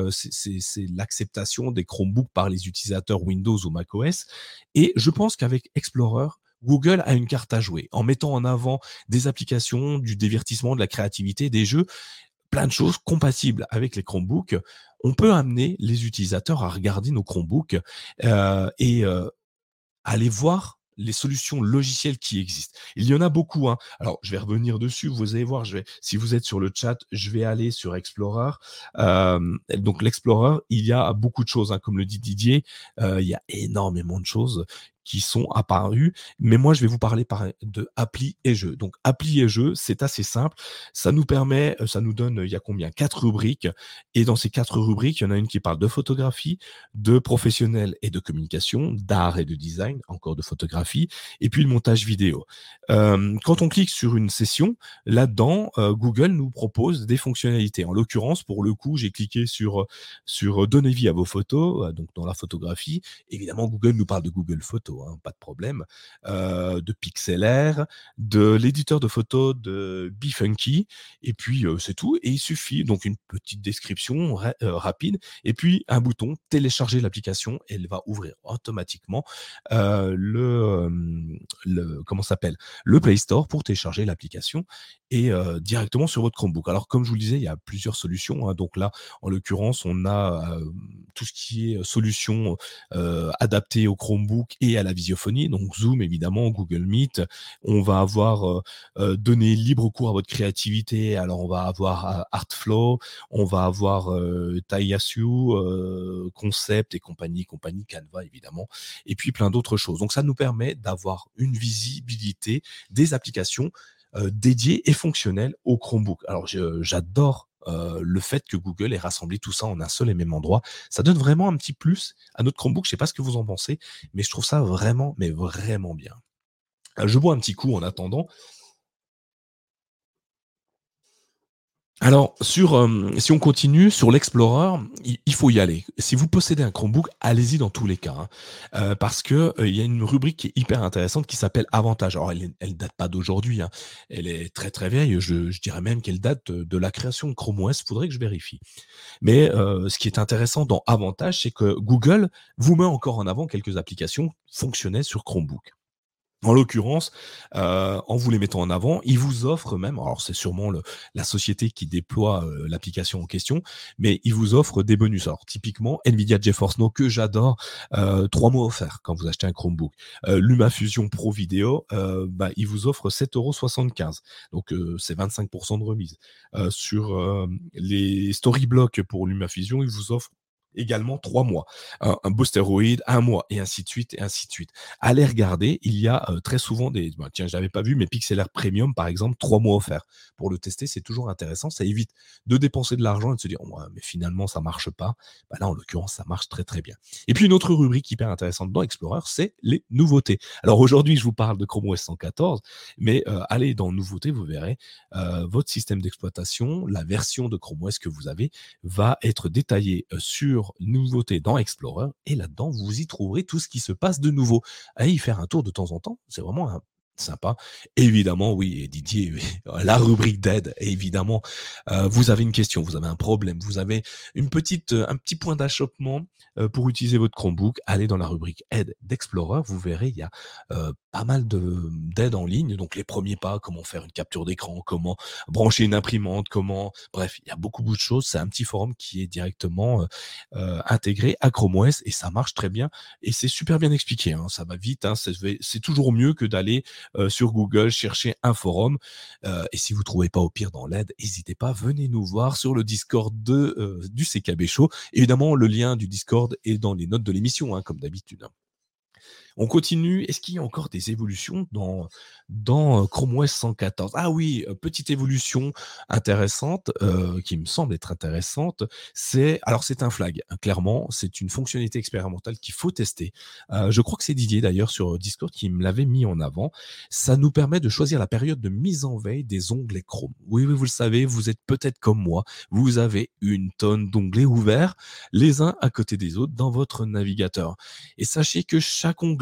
l'acceptation des Chromebooks par les utilisateurs Windows ou macOS. Et je pense qu'avec Explorer Google a une carte à jouer en mettant en avant des applications, du divertissement, de la créativité, des jeux, plein de choses compatibles avec les Chromebooks. On peut amener les utilisateurs à regarder nos Chromebooks euh, et euh, aller voir les solutions logicielles qui existent. Il y en a beaucoup. Hein. Alors, je vais revenir dessus. Vous allez voir. Si vous êtes sur le chat, je vais aller sur Explorer. Euh, donc, l'Explorer, il y a beaucoup de choses. Hein, comme le dit Didier, il y a énormément de choses qui sont apparues. Mais moi, je vais vous parler par, de appli et jeux. Donc, appli et jeux, c'est assez simple. Ça nous permet, euh, ça nous donne, il y a combien? Quatre rubriques. Et dans ces quatre rubriques, il y en a une qui parle de photographie, de professionnel et de communication, d'art et de design, encore de photographie, et puis le montage vidéo. Euh, quand on clique sur une session, là-dedans, euh, Google nous propose des fonctionnalités. En l'occurrence, pour le coup, j'ai cliqué sur sur donner vie à vos photos, euh, donc dans la photographie. Évidemment, Google nous parle de Google Photos, hein, pas de problème, euh, de PixelR, de l'éditeur de photos de Bifunky, et puis c'est tout. Et il suffit donc une petite description ra- rapide et puis un bouton télécharger l'application elle va ouvrir automatiquement le, le comment s'appelle le Play Store pour télécharger l'application et directement sur votre Chromebook. Alors comme je vous le disais, il y a plusieurs solutions. hein. Donc là, en l'occurrence, on a tout ce qui est solution adaptée au Chromebook et la visiophonie. Donc Zoom évidemment, Google Meet. On va avoir euh, euh, donné libre cours à votre créativité. Alors on va avoir euh, Artflow, on va avoir euh, Concept et compagnie, compagnie Canva évidemment, et puis plein d'autres choses. Donc ça nous permet d'avoir une visibilité des applications dédiées et fonctionnelles au Chromebook. Alors j'adore euh, le fait que Google ait rassemblé tout ça en un seul et même endroit. Ça donne vraiment un petit plus à notre Chromebook. Je sais pas ce que vous en pensez, mais je trouve ça vraiment, mais vraiment bien. Euh, Je bois un petit coup en attendant. Alors, sur, euh, si on continue sur l'Explorer, il, faut y aller. Si vous possédez un Chromebook, allez-y dans tous les cas, hein. Euh, parce que euh, il y a une rubrique qui est hyper intéressante qui s'appelle Avantages. Alors, elle, elle date pas d'aujourd'hui, hein. elle est très très vieille. Je, dirais même qu'elle date de, la création de Chrome OS. Faudrait que je vérifie. Mais ce qui est intéressant dans Avantages, c'est que Google vous met encore en avant quelques applications fonctionnelles sur Chromebook. En l'occurrence, euh, en vous les mettant en avant, ils vous offrent même, alors c'est sûrement le, la société qui déploie euh, l'application en question, mais ils vous offrent des bonus. Alors typiquement, Nvidia GeForce Now que j'adore, euh, trois mois offerts quand vous achetez un Chromebook. Euh, LumaFusion Pro Video, euh, bah, il vous offre 7,75€. Donc c'est 25% de remise. sur les Storyblocks pour LumaFusion, ils vous offrent également trois mois, un, un boosteroid, un mois, et ainsi de suite, et ainsi de suite. Allez regarder, il y a euh, très souvent des. Bah, tiens, je n'avais pas vu, mais Pixel Premium, par exemple, trois mois offerts. Pour le tester, c'est toujours intéressant. Ça évite de dépenser de l'argent et de se dire, mais finalement, ça marche pas. Bah, là, en l'occurrence, ça marche très, très bien. Et puis, une autre rubrique hyper intéressante dans Explorer, c'est les nouveautés. Alors, aujourd'hui, je vous parle de Chrome OS 114, mais euh, allez dans Nouveautés, vous verrez, euh, votre système d'exploitation, la version de Chrome OS que vous avez, va être détaillée sur nouveautés dans Explorer et là-dedans, vous y trouverez tout ce qui se passe de nouveau. Allez y faire un tour de temps en temps, c'est vraiment sympa. Évidemment, oui, Didier, la rubrique d'aide, évidemment, euh, vous avez une question, vous avez un problème, vous avez une petite, un petit point d'achoppement euh, pour utiliser votre Chromebook, allez dans la rubrique aide d'Explorer, vous verrez, il y a euh, pas mal d'aides en ligne, donc les premiers pas, comment faire une capture d'écran, comment brancher une imprimante, comment, bref, il y a beaucoup, beaucoup de choses. C'est un petit forum qui est directement intégré à Chrome OS et ça marche très bien et c'est super bien expliqué. Hein, ça va vite, hein, c'est toujours mieux que d'aller sur Google chercher un forum. et si vous trouvez pas au pire dans l'aide, n'hésitez pas, venez nous voir sur le Discord de, du CKB Show. Évidemment, le lien du Discord est dans les notes de l'émission, hein, comme d'habitude. On continue. Est-ce qu'il y a encore des évolutions dans, dans Chrome OS 114 Ah oui, petite évolution intéressante qui me semble être intéressante. C'est alors c'est un flag. Hein, clairement, c'est une fonctionnalité expérimentale qu'il faut tester. je crois que c'est Didier d'ailleurs sur Discord qui me l'avait mis en avant. Ça nous permet de choisir la période de mise en veille des onglets Chrome. Oui, oui, vous le savez, vous êtes peut-être comme moi. Vous avez une tonne d'onglets ouverts, les uns à côté des autres dans votre navigateur. Et sachez que chaque onglet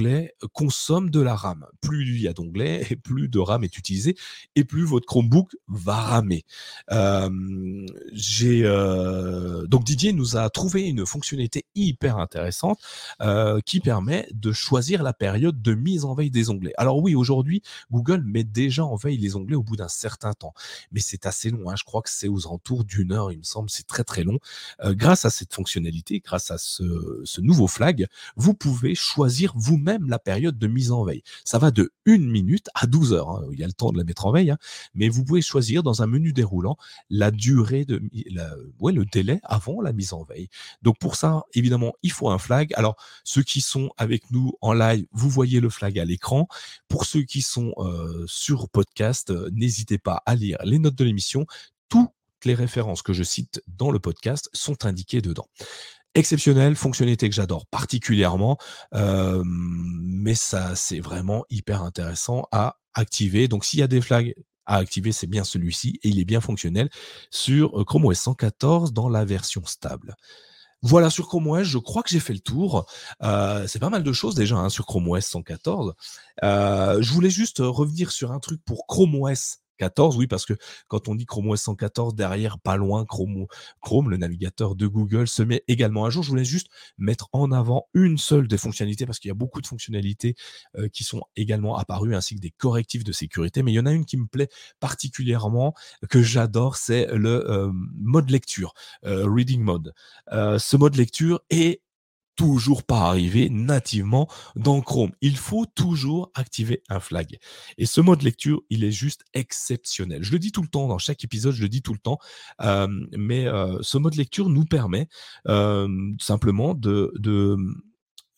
consomme de la RAM. Plus il y a d'onglets, et plus de RAM est utilisé, et plus votre Chromebook va ramer. j'ai donc Didier nous a trouvé une fonctionnalité hyper intéressante qui permet de choisir la période de mise en veille des onglets. Alors oui, aujourd'hui, Google met déjà en veille les onglets au bout d'un certain temps, mais c'est assez long. Hein. Je crois que c'est aux alentours d'une heure, il me semble, c'est très très long. grâce à cette fonctionnalité, grâce à ce nouveau flag, vous pouvez choisir vous-même la période de mise en veille. Ça va de 1 minute à 12 heures. Hein. Il y a le temps de la mettre en veille, hein. mais vous pouvez choisir dans un menu déroulant la durée de la, ouais, le délai avant la mise en veille. Donc pour ça, évidemment, il faut un flag. Alors ceux qui sont avec nous en live, vous voyez le flag à l'écran. Pour ceux qui sont euh, sur podcast, euh, n'hésitez pas à lire les notes de l'émission. Toutes les références que je cite dans le podcast sont indiquées dedans exceptionnel, fonctionnalité que j'adore particulièrement, mais ça c'est vraiment hyper intéressant à activer. Donc s'il y a des flags à activer, c'est bien celui-ci et il est bien fonctionnel sur Chrome OS 114 dans la version stable. Voilà sur Chrome OS, je crois que j'ai fait le tour. c'est pas mal de choses déjà hein, sur Chrome OS 114. je voulais juste revenir sur un truc pour Chrome OS 14, oui, parce que quand on dit Chrome OS 114, derrière, pas loin, Chrome, Chrome, le navigateur de Google, se met également à jour. Je voulais juste mettre en avant une seule des fonctionnalités, parce qu'il y a beaucoup de fonctionnalités euh, qui sont également apparues, ainsi que des correctifs de sécurité. Mais il y en a une qui me plaît particulièrement, que j'adore, c'est le euh, mode lecture, euh, Reading Mode. ce mode lecture est toujours pas arrivé nativement dans Chrome. Il faut toujours activer un flag. Et ce mode lecture, il est juste exceptionnel. Je le dis tout le temps, dans chaque épisode, je le dis tout le temps, euh, mais euh, ce mode lecture nous permet euh, simplement de, de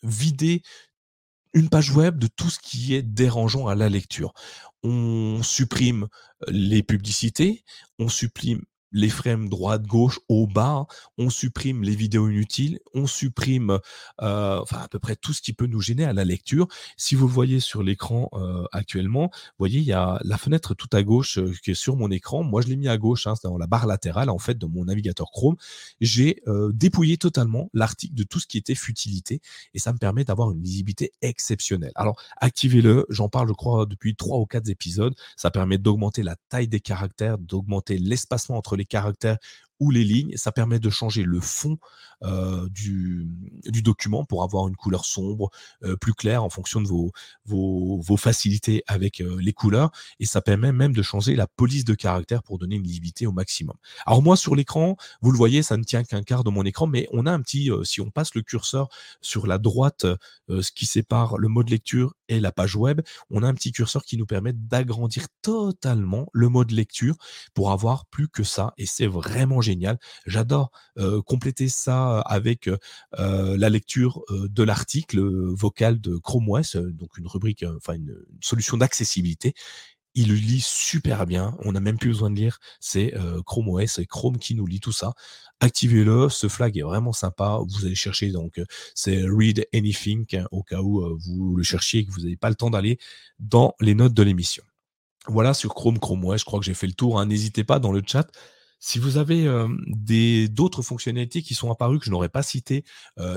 vider une page web de tout ce qui est dérangeant à la lecture. On supprime les publicités, on supprime les frames droite, gauche, au bas, on supprime les vidéos inutiles, on supprime euh, enfin à peu près tout ce qui peut nous gêner à la lecture. Si vous voyez sur l'écran euh, actuellement, vous voyez il y a la fenêtre tout à gauche euh, qui est sur mon écran. Moi je l'ai mis à gauche, hein, c'est dans la barre latérale en fait de mon navigateur Chrome. J'ai dépouillé totalement l'article de tout ce qui était futilité et ça me permet d'avoir une lisibilité exceptionnelle. Alors activez-le, j'en parle je crois depuis trois ou quatre épisodes. Ça permet d'augmenter la taille des caractères, d'augmenter l'espacement entre les caractères les lignes. Ça permet de changer le fond euh, du, document pour avoir une couleur sombre, euh, plus claire en fonction de vos, vos, vos facilités avec euh, les couleurs. Et ça permet même de changer la police de caractère pour donner une lisibilité au maximum. Alors moi, sur l'écran, vous le voyez, ça ne tient qu'un quart de mon écran, mais on a un petit, si on passe le curseur sur la droite, ce qui sépare le mode lecture et la page web, on a un petit curseur qui nous permet d'agrandir totalement le mode lecture pour avoir plus que ça. Et c'est vraiment génial. J'adore compléter ça avec la lecture de l'article vocal de Chrome OS, donc une rubrique, enfin une, solution d'accessibilité il lit super bien. On n'a même plus besoin de lire. C'est Chrome OS et Chrome qui nous lit tout ça. Activez-le. Ce flag est vraiment sympa. Vous allez chercher donc c'est Read Anything hein, au cas où vous le cherchiez et que vous n'avez pas le temps d'aller dans les notes de l'émission. Voilà sur Chrome, Chrome OS. Je crois que j'ai fait le tour. Hein. N'hésitez pas dans le chat si vous avez des d'autres fonctionnalités qui sont apparues que je n'aurais pas citées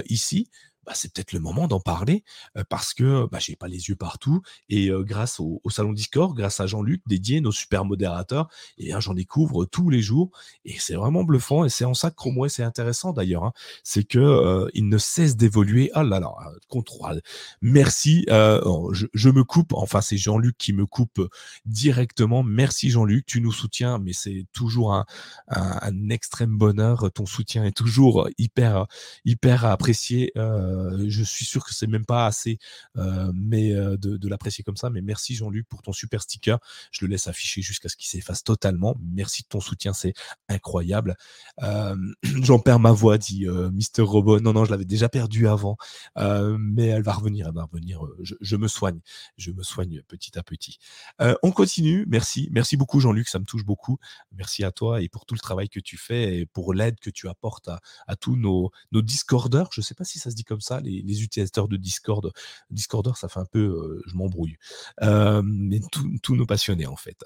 ici, bah, c'est peut-être le moment d'en parler parce que bah, j'ai pas les yeux partout et grâce au, salon Discord, grâce à Jean-Luc dédié, nos super modérateurs, eh j'en découvre tous les jours et c'est vraiment bluffant et c'est en ça que Chrome OS est intéressant d'ailleurs. Hein. c'est que il ne cesse d'évoluer. Ah là là, contrôle. Merci. Oh, je, me coupe. Enfin, c'est Jean-Luc qui me coupe directement. Merci Jean-Luc, tu nous soutiens, mais c'est toujours un, un, extrême bonheur. Ton soutien est toujours hyper hyper apprécié. Euh, je suis sûr que c'est même pas assez euh, mais euh, de, l'apprécier comme ça. Mais merci Jean-Luc pour ton super sticker. Je le laisse afficher jusqu'à ce qu'il s'efface totalement. Merci de ton soutien, c'est incroyable. J'en perds ma voix, dit Mister Robot. Non, non, je l'avais déjà perdu avant, mais elle va revenir. Elle va revenir. Je, me soigne. Je me soigne petit à petit. on continue. Merci, merci beaucoup Jean-Luc. Ça me touche beaucoup. Merci à toi et pour tout le travail que tu fais et pour l'aide que tu apportes à, tous nos, nos Discorders. Je sais pas si ça se dit comme ça, les, utilisateurs de Discord. Discorder, ça fait un peu, euh, je m'embrouille. Euh, mais tous nos passionnés en fait.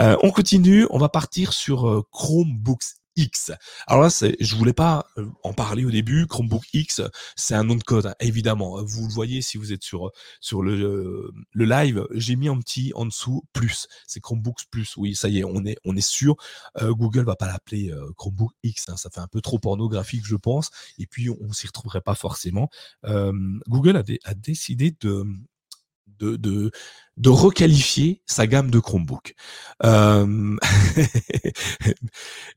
Euh, on continue, on va partir sur Chromebooks X. Alors là, je voulais pas euh, en parler au début. Chromebook X, c'est un nom de code, hein, évidemment. Vous le voyez si vous êtes sur sur le, le live. J'ai mis un petit en dessous plus. C'est Chromebooks plus. Oui, ça y est, on est on est sûr. Euh, Google va pas l'appeler euh, Chromebook X. Hein, ça fait un peu trop pornographique, je pense. Et puis on, s'y retrouverait pas forcément. Google a, décidé de de, de, de requalifier sa gamme de Chromebook. Euh...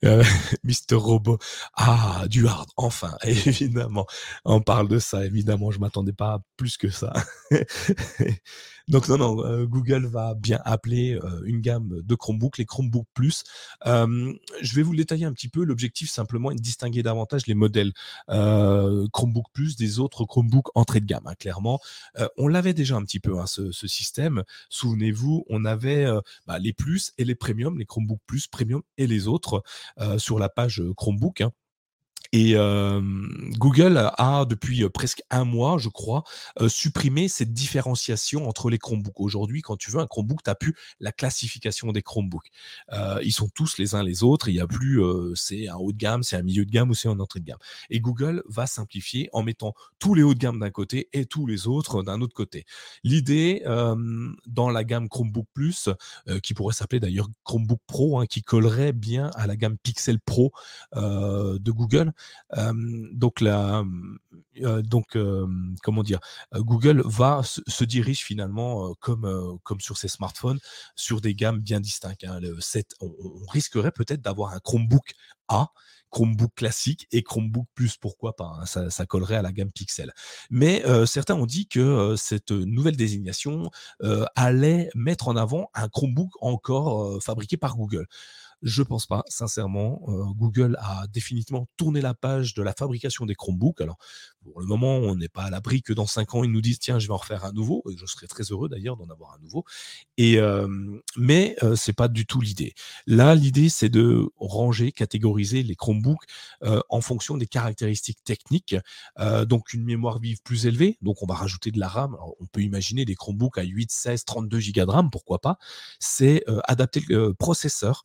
euh Mister Robot, ah, du hard, enfin, évidemment, on parle de ça, évidemment, je m'attendais pas à plus que ça. Donc non, non, euh, Google va bien appeler euh, une gamme de Chromebook, les Chromebook Plus. je vais vous le détailler un petit peu. L'objectif simplement est de distinguer davantage les modèles Chromebook Plus des autres Chromebook entrée de gamme. Hein, clairement, on l'avait déjà un petit peu hein, ce, ce, système. Souvenez-vous, on avait bah, les Plus et les Premium, les Chromebook Plus, Premium et les autres sur la page Chromebook. Hein. Et Google a, depuis presque un mois, je crois, supprimé cette différenciation entre les Chromebooks. Aujourd'hui, quand tu veux un Chromebook, tu n'as plus la classification des Chromebooks. ils sont tous les uns les autres. Il n'y a plus c'est un haut de gamme, c'est un milieu de gamme ou c'est un entrée de gamme. Et Google va simplifier en mettant tous les hauts de gamme d'un côté et tous les autres d'un autre côté. L'idée, dans la gamme Chromebook Plus, qui pourrait s'appeler d'ailleurs Chromebook Pro, hein, qui collerait bien à la gamme Pixel Pro de Google, donc la, donc comment dire, Google va se, dirige finalement comme comme sur ses smartphones sur des gammes bien distinctes. Hein. On, risquerait peut-être d'avoir un Chromebook A. Chromebook classique et Chromebook Plus, pourquoi pas, hein, ça, collerait à la gamme Pixel. Mais certains ont dit que cette nouvelle désignation allait mettre en avant un Chromebook encore fabriqué par Google. Je pense pas, sincèrement. Google a définitivement tourné la page de la fabrication des Chromebooks. Alors, pour le moment, on n'est pas à l'abri que dans cinq ans, ils nous disent tiens, je vais en refaire un nouveau. Et je serais très heureux d'ailleurs d'en avoir un nouveau. Et euh, mais euh, c'est pas du tout l'idée. Là, l'idée c'est de ranger, catégoriser les Chromebooks euh, en fonction des caractéristiques techniques. Euh, donc une mémoire vive plus élevée. Donc on va rajouter de la RAM. on peut imaginer des Chromebooks à 8, 16, 32 Go de RAM, pourquoi pas. C'est adapter le processeur.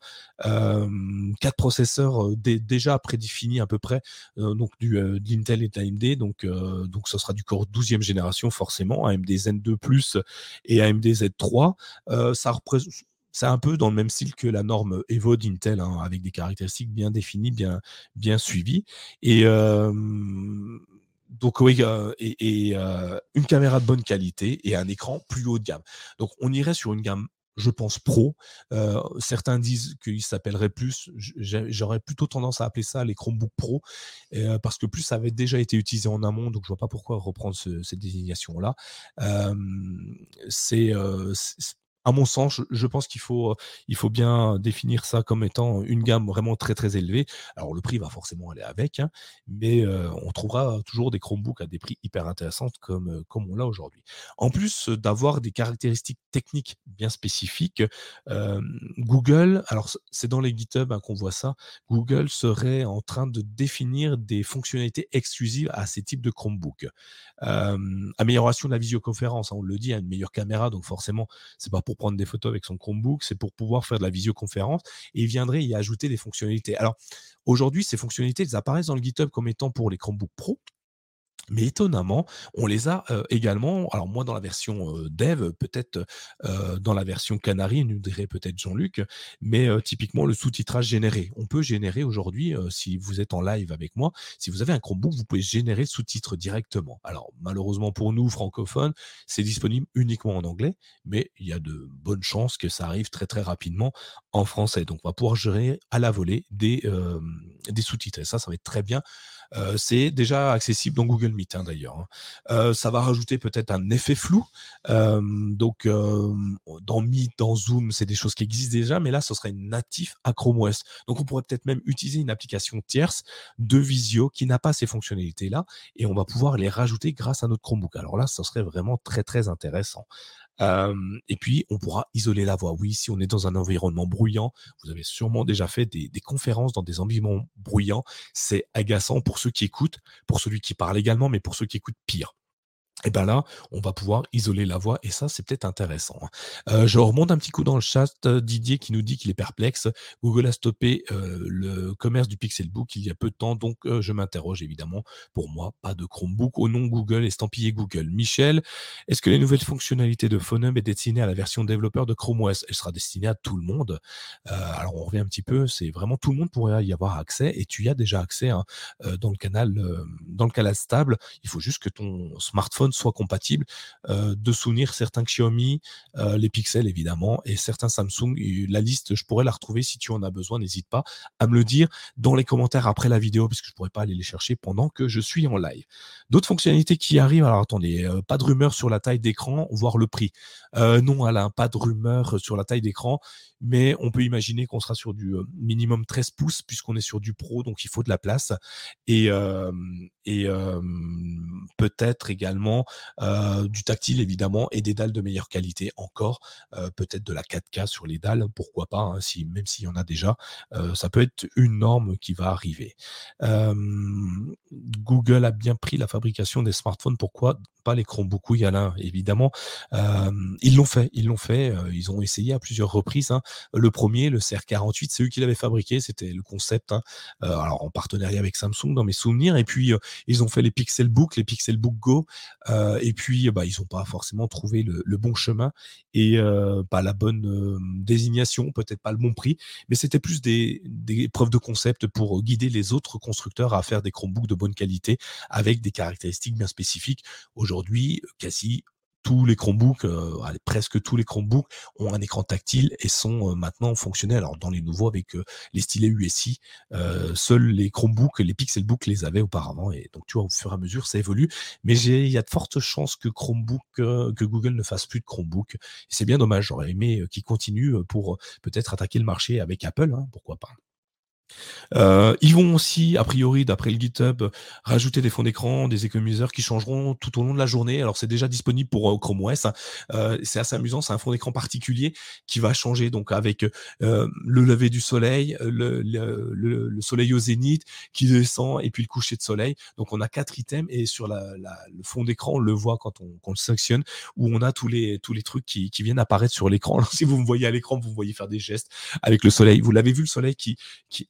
Quatre processeurs déjà prédéfinis à peu près, donc du de l'Intel et de l'AMD donc, donc ce sera du corps 12e génération forcément, AMD Zen 2 Plus et AMD Z3. Euh, ça représente c'est un peu dans le même style que la norme Evo d'Intel, hein, avec des caractéristiques bien définies, bien, bien suivies. Et donc oui, et, une caméra de bonne qualité et un écran plus haut de gamme. Donc on irait sur une gamme je pense, pro. certains disent qu'il s'appellerait plus, j'aurais plutôt tendance à appeler ça les Chromebook Pro, parce que plus ça avait déjà été utilisé en amont, donc je vois pas pourquoi reprendre cette désignation-là. c'est à mon sens, je, pense qu'il faut, euh, il faut bien définir ça comme étant une gamme vraiment très très élevée. Alors le prix va forcément aller avec, hein, mais euh, on trouvera toujours des Chromebooks à des prix hyper intéressants comme, euh, comme on l'a aujourd'hui. En plus d'avoir des caractéristiques techniques bien spécifiques, Google, alors c'est dans les GitHub hein, qu'on voit ça, Google serait en train de définir des fonctionnalités exclusives à ces types de Chromebooks. amélioration de la visioconférence, hein, on le dit, à une meilleure caméra, donc forcément, c'est pas pour prendre des photos avec son Chromebook, c'est pour pouvoir faire de la visioconférence et il viendrait y ajouter des fonctionnalités. Alors aujourd'hui, ces fonctionnalités, elles apparaissent dans le GitHub comme étant pour les Chromebooks Pro, mais étonnamment, on les a également, alors moi dans la version dev, peut-être dans la version Canary, nous dirait peut-être Jean-Luc, mais typiquement le sous-titrage généré. On peut générer aujourd'hui, si vous êtes en live avec moi, si vous avez un Chromebook, vous pouvez générer le sous-titre directement. Alors malheureusement pour nous, francophones, c'est disponible uniquement en anglais, mais il y a de bonnes chances que ça arrive très très rapidement en français. Donc on va pouvoir gérer à la volée des, des sous-titres. Et ça, ça va être très bien c'est déjà accessible dans Google Meet hein, d'ailleurs. Hein. ça va rajouter peut-être un effet flou. donc dans Meet, dans Zoom, c'est des choses qui existent déjà, mais là, ce serait natif à Chrome OS. Donc on pourrait peut-être même utiliser une application tierce de visio qui n'a pas ces fonctionnalités-là, et on va pouvoir les rajouter grâce à notre Chromebook. Alors là, ce serait vraiment très très intéressant et puis, on pourra isoler la voix. Oui, si on est dans un environnement bruyant, vous avez sûrement déjà fait des, conférences dans des environnements bruyants. C'est agaçant pour ceux qui écoutent, pour celui qui parle également, mais pour ceux qui écoutent pire et ben là, on va pouvoir isoler la voix et ça, c'est peut-être intéressant. Hein. Euh, je remonte un petit coup dans le chat, euh, Didier qui nous dit qu'il est perplexe. Google a stoppé euh, le commerce du Pixelbook il y a peu de temps, donc je m'interroge évidemment. Pour moi, pas de Chromebook au nom Google, estampillé Google. Michel, est-ce que les nouvelles fonctionnalités de PhoneHub est destinée à la version développeur de Chrome OS Elle sera destinée à tout le monde. alors on revient un petit peu, c'est vraiment tout le monde pourrait y avoir accès et tu y as déjà accès hein, dans le canal, dans le canal stable. Il faut juste que ton smartphone soit compatible. Euh, de souvenir, certains Xiaomi, euh, les Pixels évidemment, et certains Samsung. la liste, je pourrais la retrouver si tu en as besoin. N'hésite pas à me le dire dans les commentaires après la vidéo, parce que je pourrais pas aller les chercher pendant que je suis en live. D'autres fonctionnalités qui arrivent. Alors attendez, euh, pas de rumeur sur la taille d'écran, voire le prix. non, Alain, pas de rumeur sur la taille d'écran mais on peut imaginer qu'on sera sur du minimum 13 pouces puisqu'on est sur du pro, donc il faut de la place et, et peut-être également du tactile évidemment et des dalles de meilleure qualité encore, peut-être de la 4K sur les dalles, pourquoi pas, hein, si, même s'il y en a déjà, ça peut être une norme qui va arriver. Google a bien pris la fabrication des smartphones, pourquoi pas les Chromebooks Oui, Alain, évidemment, ils l'ont fait, ils l'ont fait, ils ont essayé à plusieurs reprises. Hein. Le premier, le CR48, c'est eux qui l'avaient fabriqué, c'était le concept, hein. euh, alors en partenariat avec Samsung dans mes souvenirs. Et puis euh, ils ont fait les Pixelbook, les Pixelbook Go, euh, et puis bah, ils n'ont pas forcément trouvé le, bon chemin et pas la bonne désignation, peut-être pas le bon prix, mais c'était plus des, des preuves de concept pour guider les autres constructeurs à faire des Chromebooks de bonne qualité avec des caractéristiques bien spécifiques. Aujourd'hui, quasi tous les Chromebooks, euh, presque tous les Chromebooks ont un écran tactile et sont euh, maintenant fonctionnels. Alors dans les nouveaux avec euh, les stylets USI, seuls les Chromebooks, les Pixelbooks les avaient auparavant et donc tu vois au fur et à mesure ça évolue. Mais il y a de fortes chances que Chromebook, que Google ne fasse plus de Chromebook. c'est bien dommage. J'aurais aimé qu'ils continuent pour peut-être attaquer le marché avec Apple, hein, pourquoi pas. Euh, ils vont aussi, a priori, d'après le GitHub, rajouter des fonds d'écran, des économiseurs qui changeront tout au long de la journée. Alors c'est déjà disponible pour euh, Chrome OS. Hein. Euh, c'est assez amusant, c'est un fond d'écran particulier qui va changer donc avec le lever du soleil, le, le, soleil au zénith qui descend et puis le coucher de soleil. Donc on a quatre items et sur le fond d'écran, on le voit quand on, le sélectionne, où on a tous les, tous les trucs qui, viennent apparaître sur l'écran. si vous me voyez à l'écran, vous voyez faire des gestes avec le soleil. Vous l'avez vu le soleil qui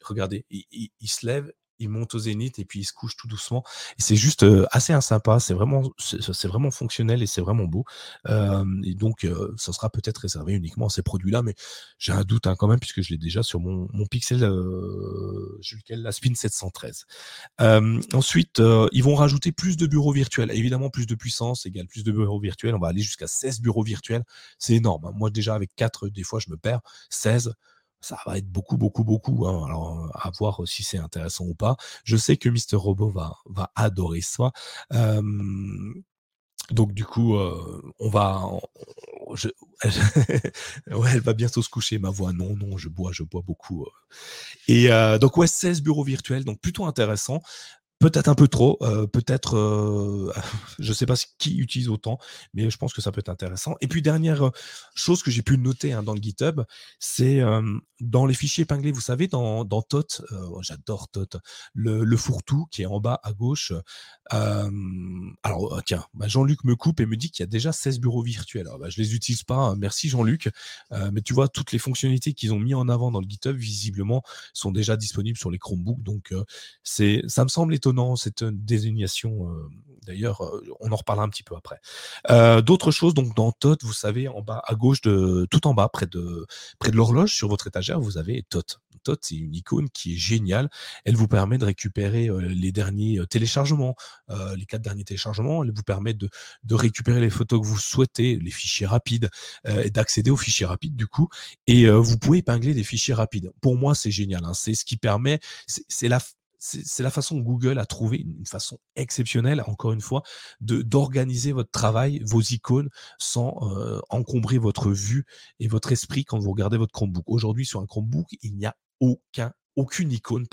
regardez, il, se lève il monte au zénith et puis il se couche tout doucement. C'est juste euh, assez sympa. C'est vraiment, c'est vraiment fonctionnel et c'est vraiment beau. Euh, et donc, euh, ça sera peut-être réservé uniquement à ces produits-là, mais j'ai un doute hein, quand même puisque je l'ai déjà sur mon, Pixel, euh, lequel? La Spin 713. ensuite, ils vont rajouter plus de bureaux virtuels. Évidemment, plus de puissance égale plus de bureaux virtuels. On va aller jusqu'à 16 bureaux virtuels. C'est énorme. Hein. Moi, déjà avec 4, des fois, je me perds. 16 ça va être beaucoup, beaucoup, beaucoup. Hein. Alors, à voir si c'est intéressant ou pas. Je sais que Mister Robot va, va adorer ça. donc, du coup, on va. elle va bientôt se coucher, ma voix. Non, non, je bois, je bois beaucoup. Et donc, ouais, 16 bureaux virtuels, donc plutôt intéressant. Peut-être un peu trop, euh, peut-être, euh, je ne sais pas qui utilise autant, mais je pense que ça peut être intéressant. Et puis dernière euh, chose que j'ai pu noter hein, dans le GitHub, c'est dans les fichiers épinglés, vous savez, dans, TOT, j'adore TOT, le, fourre-tout qui est en bas à gauche. alors tiens, bah, Jean-Luc me coupe et me dit qu'il y a déjà 16 bureaux virtuels. Bah, je les utilise pas, hein, merci Jean-Luc, mais tu vois toutes les fonctionnalités qu'ils ont mis en avant dans le GitHub visiblement sont déjà disponibles sur les Chromebooks, donc ça me semble étonnant cette désignation. Euh, d'ailleurs, euh, on en reparlera un petit peu après. Euh, d'autres choses, donc dans TOT, vous savez, en bas à gauche de tout en bas, près de près de l'horloge sur votre étagère, vous avez TOT. TOT, c'est une icône qui est géniale. Elle vous permet de récupérer les derniers téléchargements, les quatre derniers téléchargements. Elle vous permet de, de récupérer les photos que vous souhaitez, les fichiers rapides, et d'accéder aux fichiers rapides du coup. Et vous pouvez épingler des fichiers rapides. Pour moi, c'est génial. Hein. C'est ce qui permet, c'est la c'est la façon Google a trouvé une façon exceptionnelle, encore une fois, d'organiser votre travail, vos icônes, sans euh, encombrer votre vue et votre esprit quand vous regardez votre Chromebook. Aujourd'hui, sur un Chromebook, il n'y a aucun aucune icône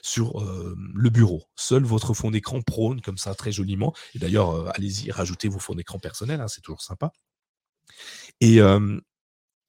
sur euh, le bureau. Seul votre fond d'écran prône comme ça très joliment. Et d'ailleurs, euh, allez-y, rajoutez vos fonds d'écran personnels, hein, c'est toujours sympa. Et,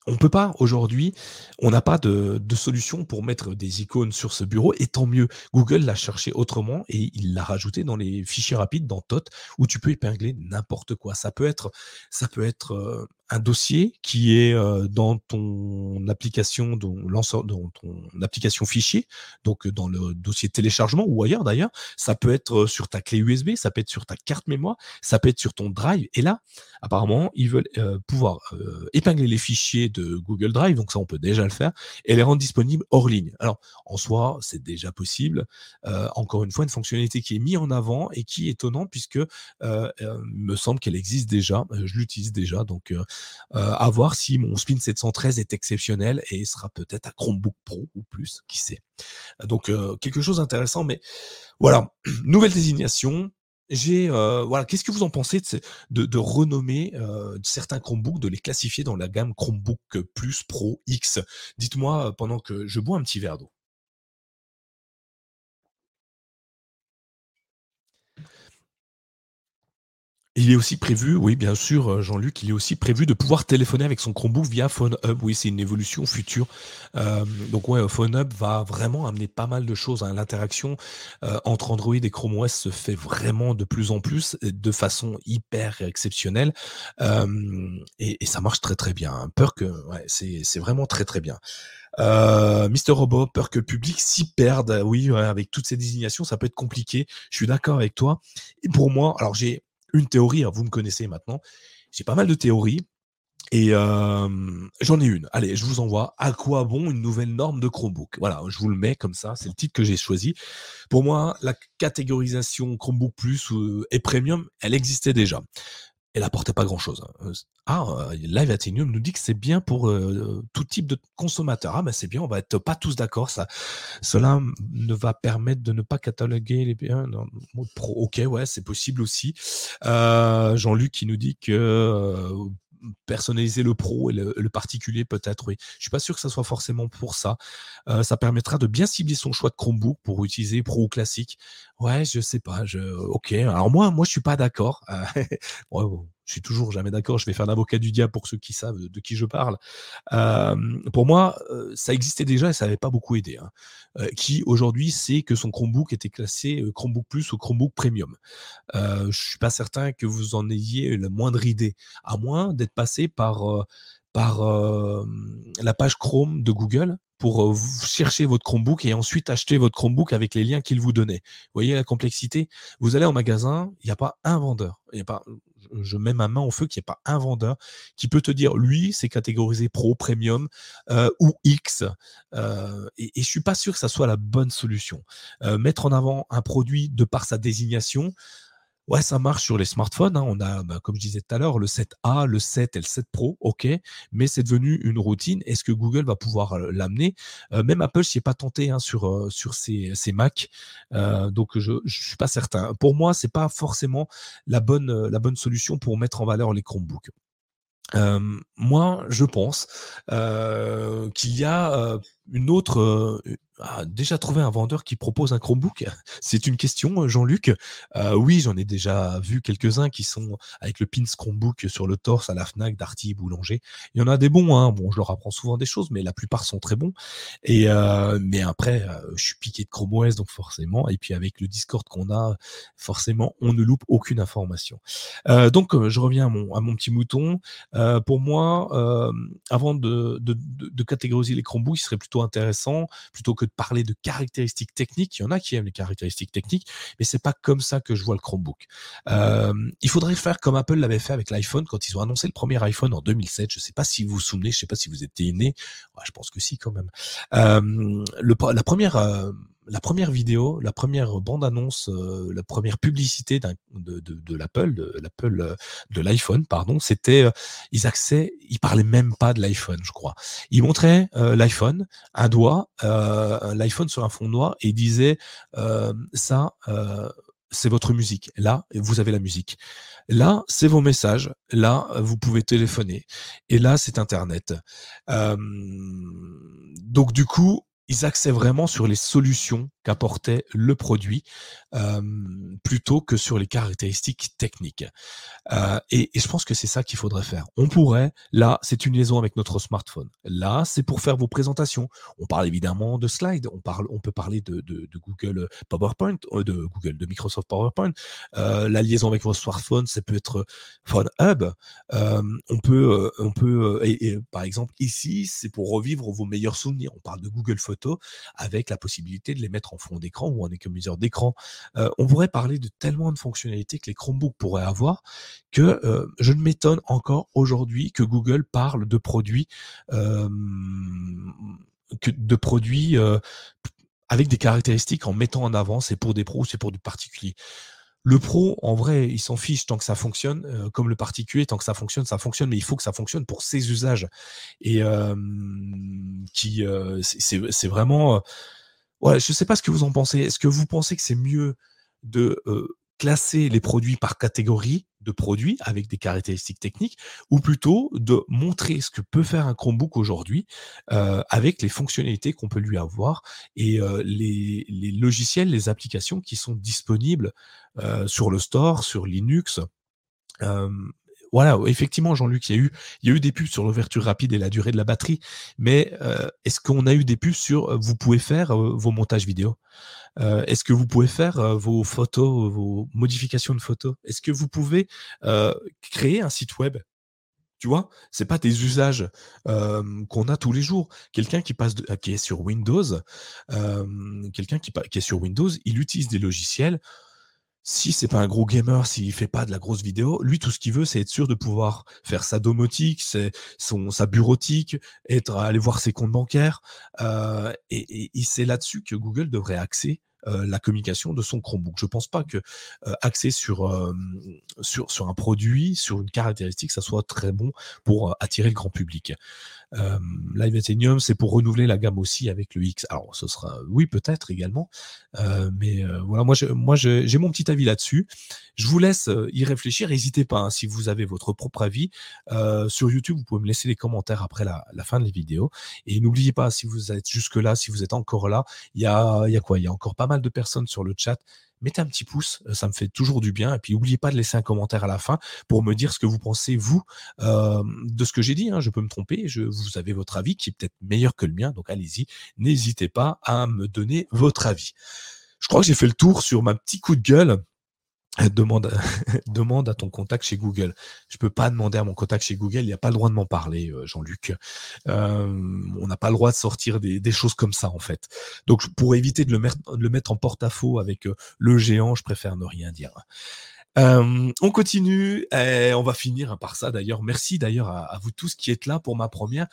on peut pas aujourd'hui, on n'a pas de, de, solution pour mettre des icônes sur ce bureau, et tant mieux. Google l'a cherché autrement et il l'a rajouté dans les fichiers rapides dans TOT où tu peux épingler n'importe quoi. Ça peut être, ça peut être euh, un dossier qui est euh, dans ton application, dans, dans ton application fichier, donc dans le dossier téléchargement ou ailleurs d'ailleurs. Ça peut être sur ta clé USB, ça peut être sur ta carte mémoire, ça peut être sur ton Drive. Et là, apparemment, ils veulent euh, pouvoir euh, épingler les fichiers de Google Drive, donc ça on peut déjà le faire, et les rendre disponibles hors ligne. Alors en soi, c'est déjà possible. encore une fois, une fonctionnalité qui est mise en avant et qui est étonnante puisque me semble qu'elle existe déjà. Je l'utilise déjà, donc euh, à voir si mon Spin 713 est exceptionnel et sera peut-être à Chromebook Pro ou plus, qui sait. Donc euh, quelque chose d'intéressant, mais voilà, nouvelle désignation. J'ai euh, voilà, qu'est-ce que vous en pensez de, de, renommer certains Chromebooks, de les classifier dans la gamme Chromebook Plus Pro X? Dites-moi pendant que je bois un petit verre d'eau. Il est aussi prévu, oui, bien sûr, euh, Jean-Luc, il est aussi prévu de pouvoir téléphoner avec son Chromebook via Phone. Oui, c'est une évolution future. Euh, donc, ouais, Phone va vraiment amener pas mal de choses. Hein. L'interaction euh, entre Android et Chrome OS se fait vraiment de plus en plus, de façon hyper exceptionnelle. et, ça marche très très bien. Hein. Peur que, ouais, c'est vraiment très très bien. Euh, Mister Robot, peur que le public s'y perde. Oui, avec toutes ces désignations, ça peut être compliqué. Je suis d'accord avec toi. Et pour moi, alors j'ai une théorie, hein, vous me connaissez maintenant, j'ai pas mal de théories. Et j'en ai une. Allez, je vous envoie. À quoi bon une nouvelle norme de Chromebook? Voilà, je vous le mets comme ça. C'est le titre que j'ai choisi. Pour moi, la catégorisation Chromebook Plus et Premium, elle existait déjà elle apportait pas grand-chose. Hein. Euh, ah, euh, Live Athenium nous dit que c'est bien pour euh, tout type de consommateur. Ah, ben c'est bien, on va être pas tous d'accord. Ça, cela ne va permettre de ne pas cataloguer les biens pro. Ok, ouais, c'est possible aussi. Jean-Luc qui nous dit que personnaliser le pro et le, particulier peut-être, oui. Je suis pas sûr que ça soit forcément pour ça. ça permettra de bien cibler son choix de Chromebook pour utiliser pro ou classique. Ouais, je sais pas. Je... Ok. Alors moi, moi, je suis pas d'accord. je suis toujours jamais d'accord. Je vais faire l'avocat du diable pour ceux qui savent de qui je parle. pour moi, ça existait déjà et ça n'avait pas beaucoup aidé. Hein. qui aujourd'hui sait que son Chromebook était classé Chromebook Plus ou Chromebook Premium Je suis pas certain que vous en ayez la moindre idée, à moins d'être passé par par la page Chrome de Google pour euh, chercher votre Chromebook et ensuite acheter votre Chromebook avec les liens qu'il vous donnait. Vous voyez la complexité? Vous allez au magasin, il n'y a pas un vendeur. Il a pas, je mets ma main au feu qu'il n'y a pas un vendeur qui peut te dire, lui, c'est catégorisé pro, premium euh, ou X. Euh, et, et je suis pas sûr que ça soit la bonne solution. mettre en avant un produit de par sa désignation, Ouais, ça marche sur les smartphones. Hein. On a, bah, comme je disais tout à l'heure, le 7A, le 7 et le 7 Pro, ok, mais c'est devenu une routine. Est-ce que Google va pouvoir l'amener? Même Apple s'y est pas tenté hein, sur, sur ses, ses Mac, donc je ne suis pas certain. Pour moi, c'est pas forcément la bonne, la bonne solution pour mettre en valeur les Chromebooks. moi, je pense qu'il y a une autre, a déjà trouvé un vendeur qui propose un Chromebook? C'est une question, Jean-Luc. Euh, oui, j'en ai déjà vu quelques-uns qui sont avec le pins Chromebook sur le torse à la Fnac, Darty, Boulanger. Il y en a des bons, hein. Bon, je leur apprends souvent des choses, mais la plupart sont très bons. Et euh, mais après, euh, je suis piqué de Chrome OS, donc forcément. Et puis avec le Discord qu'on a, forcément, on ne loupe aucune information. donc, je reviens à mon, petit mouton. pour moi, avant de, de catégoriser les Chromebooks, il serait plutôt intéressant, plutôt que parler de caractéristiques techniques. Il y en a qui aiment les caractéristiques techniques, mais c'est pas comme ça que je vois le Chromebook. Euh, il faudrait faire comme Apple l'avait fait avec l'iPhone quand ils ont annoncé le premier iPhone en 2007. Je sais pas si vous vous souvenez, je sais pas si vous étiez né. je pense que si quand même. Euh, la première euh, la première vidéo, la première bande-annonce, euh, la première publicité de, de, l'Apple, de l'Apple, euh, de l'iPhone, pardon, c'était, euh, ils accès, ils parlaient même pas de l'iPhone, je crois. Ils montraient l'iPhone, un doigt, l'iPhone sur un fond noir, et ils disaient, ça, c'est votre musique. Là, vous avez la musique. Là, c'est vos messages. Là, vous pouvez téléphoner. Et là, c'est Internet. donc, du coup, ils axaient vraiment sur les solutions qu'apportait le produit plutôt que sur les caractéristiques techniques. Euh, et, je pense que c'est ça qu'il faudrait faire. On pourrait, là, c'est une liaison avec notre smartphone. Là, c'est pour faire vos présentations. On parle évidemment de slides. On parle, on peut parler de, Google PowerPoint, euh, de Google, de Microsoft PowerPoint. Euh, la liaison avec votre smartphone, ça peut être Phone Hub. on peut, on peut, par exemple ici, c'est pour revivre vos meilleurs souvenirs. On parle de Google Photos avec la possibilité de les mettre en fond d'écran ou en économiseur d'écran. Euh, on pourrait parler de tellement de fonctionnalités que les Chromebooks pourraient avoir que euh, je ne m'étonne encore aujourd'hui que Google parle de produits euh, de produits avec des caractéristiques en mettant en avant c'est pour des pros, c'est pour du particulier. Le pro, en vrai, il s'en fiche tant que ça fonctionne, comme le particulier, tant que ça fonctionne, ça fonctionne, mais il faut que ça fonctionne pour ses usages. Et qui, c'est vraiment Ouais, je ne sais pas ce que vous en pensez. Est-ce que vous pensez que c'est mieux de classer les produits par catégorie de produits avec des caractéristiques techniques ou plutôt de montrer ce que peut faire un Chromebook aujourd'hui avec les fonctionnalités qu'on peut lui avoir et les, les, logiciels, les applications qui sont disponibles sur le store, sur Linux voilà, effectivement, Jean-Luc, il y a eu, des pubs sur l'ouverture rapide et la durée de la batterie, mais euh, est-ce qu'on a eu des pubs sur euh, vous pouvez faire euh, vos montages vidéo? Est-ce que vous pouvez faire vos photos, vos modifications de photos? Est-ce que vous pouvez créer un site web? Tu vois, c'est pas des usages qu'on a tous les jours. Quelqu'un qui passe, qui est sur Windows, quelqu'un qui, qui, est sur Windows, il utilise des logiciels si c'est pas un gros gamer, s'il fait pas de la grosse vidéo, lui tout ce qu'il veut, c'est être sûr de pouvoir faire sa domotique, son sa bureautique, être aller voir ses comptes bancaires, euh, et, et, c'est là-dessus que Google devrait axer euh, la communication de son Chromebook. Je pense pas que euh, axer sur, euh, sur, sur un produit, sur une caractéristique, ça soit très bon pour attirer le grand public. Live Athenium, c'est pour renouveler la gamme aussi avec le X. Alors, ce sera, oui, peut-être également. mais voilà, moi, moi j'ai mon petit avis là-dessus. Je vous laisse y réfléchir. N'hésitez pas, hein, si vous avez votre propre avis. sur YouTube, vous pouvez me laisser les commentaires après la, la fin de la vidéo. Et n'oubliez pas, si vous êtes jusque-là, si vous êtes encore là, il y a, y a quoi? Il y a encore pas mal de personnes sur le chat. Mettez un petit pouce, euh, ça me fait toujours du bien. Et puis n'oubliez pas de laisser un commentaire à la fin pour me dire ce que vous pensez, vous, euh, de ce que j'ai dit. Hein. Je peux me tromper, je, vous avez votre avis qui est peut-être meilleur que le mien. Donc allez-y, n'hésitez pas à me donner votre avis. Je crois que j'ai fait le tour sur ma petit coup de gueule. Demande, demande à ton contact chez Google. Je peux pas demander à mon contact chez Google, il n'y a pas le droit de m'en parler, euh, Jean-Luc. Euh, on n'a pas le droit de sortir des, choses comme ça, en fait. Donc, pour éviter de le mettre, le mettre en porte-à-faux avec euh, le géant, je préfère ne rien dire. on continue, et on va finir par ça d'ailleurs. Merci d'ailleurs à, vous tous qui êtes là pour ma première.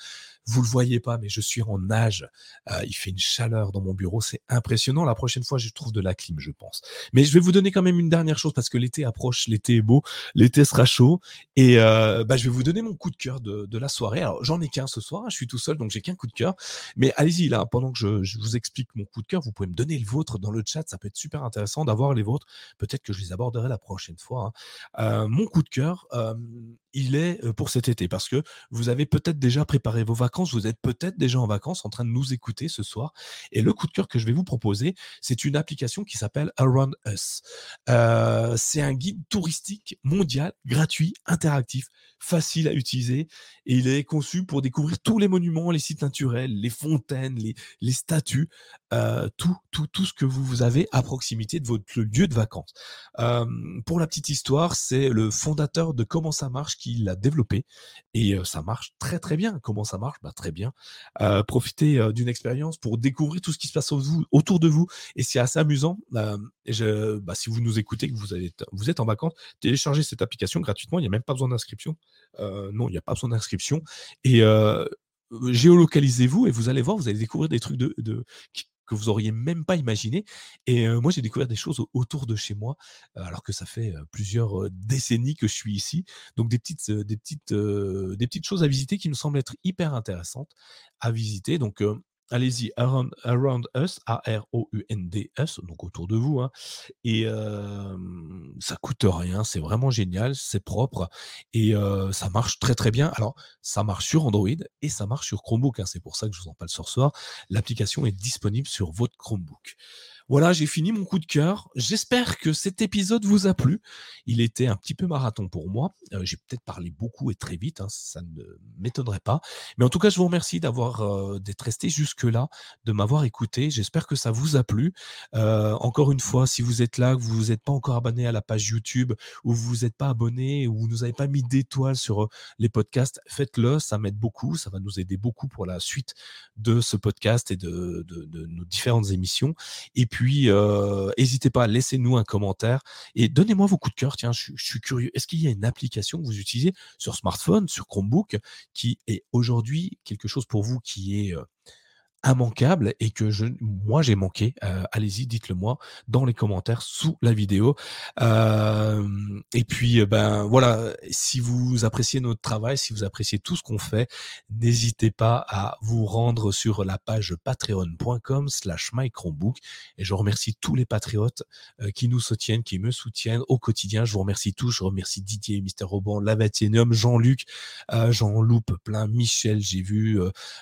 Vous le voyez pas, mais je suis en nage. Euh, il fait une chaleur dans mon bureau, c'est impressionnant. La prochaine fois, je trouve de la clim, je pense. Mais je vais vous donner quand même une dernière chose parce que l'été approche, l'été est beau, l'été sera chaud, et euh, bah, je vais vous donner mon coup de cœur de, la soirée. Alors j'en ai qu'un ce soir, je suis tout seul, donc j'ai qu'un coup de cœur. Mais allez-y là, pendant que je, vous explique mon coup de cœur, vous pouvez me donner le vôtre dans le chat. Ça peut être super intéressant d'avoir les vôtres. Peut-être que je les aborderai la prochaine fois. Hein. Euh, mon coup de cœur, il est pour cet été parce que vous avez peut-être déjà préparé vos vacances, vous êtes peut-être déjà en vacances en train de nous écouter ce soir. Et le coup de cœur que je vais vous proposer, c'est une application qui s'appelle Around Us. c'est un guide touristique mondial, gratuit, interactif, facile à utiliser et il est conçu pour découvrir tous les monuments, les sites naturels, les fontaines, les, les statues, tout, tout, tout ce que vous avez à proximité de votre lieu de vacances. pour la petite histoire, c'est le fondateur de Comment ça marche l'a développé et ça marche très très bien. Comment ça marche? Bah, Très bien. profitez d'une expérience pour découvrir tout ce qui se passe autour de vous et c'est assez amusant. Je, bah, si vous nous écoutez, que vous, êtes, vous êtes en vacances, téléchargez cette application gratuitement. Il n'y a même pas besoin d'inscription. non, il n'y a pas besoin d'inscription. Et géolocalisez-vous et vous allez voir, vous allez découvrir des trucs de que vous auriez même pas imaginé. Et moi, j'ai découvert des choses autour de chez moi, alors que ça fait plusieurs décennies que je suis ici. Donc des petites, des petites, des petites choses à visiter qui me semblent être hyper intéressantes à visiter. Donc allez-y, around, Us, A-R-O-U-N-D-S, donc autour de vous. Hein. Et ça coûte rien, c'est vraiment génial, c'est propre et ça marche très très bien. Alors, ça marche sur Android et ça marche sur Chromebook. Hein, c'est pour ça que je vous en parle ce soir. L'application est disponible sur votre Chromebook. Voilà, j'ai fini mon coup de cœur. J'espère que cet épisode vous a plu. Il était un petit peu marathon pour moi. Euh, j'ai peut-être parlé beaucoup et très vite, hein, ça ne m'étonnerait pas. Mais en tout cas, je vous remercie d'avoir euh, d'être resté jusque-là, de m'avoir écouté. J'espère que ça vous a plu. Euh, encore une fois, si vous êtes là, que vous n'êtes pas encore abonné à la page YouTube, ou vous n'êtes pas abonné, ou vous n'avez pas mis d'étoiles sur les podcasts, faites-le. Ça m'aide beaucoup. Ça va nous aider beaucoup pour la suite de ce podcast et de, nos différentes émissions. Puis, n'hésitez pas, laissez-nous un commentaire et donnez-moi vos coups de cœur. Tiens, je, suis curieux. Est-ce qu'il y a une application que vous utilisez sur smartphone, sur Chromebook, qui est aujourd'hui quelque chose pour vous qui est immanquable et que je, moi j'ai manqué, euh, allez-y, dites-le moi dans les commentaires sous la vidéo. Euh, et puis, euh, ben voilà, si vous appréciez notre travail, si vous appréciez tout ce qu'on fait, n'hésitez pas à vous rendre sur la page patreon.com slash mychromebook. Et je remercie tous les patriotes qui nous soutiennent, qui me soutiennent au quotidien. Je vous remercie tous. Je remercie Didier, Mister Roban, Lavatienium, Jean-Luc, Jean Loupe, plein, Michel, j'ai vu.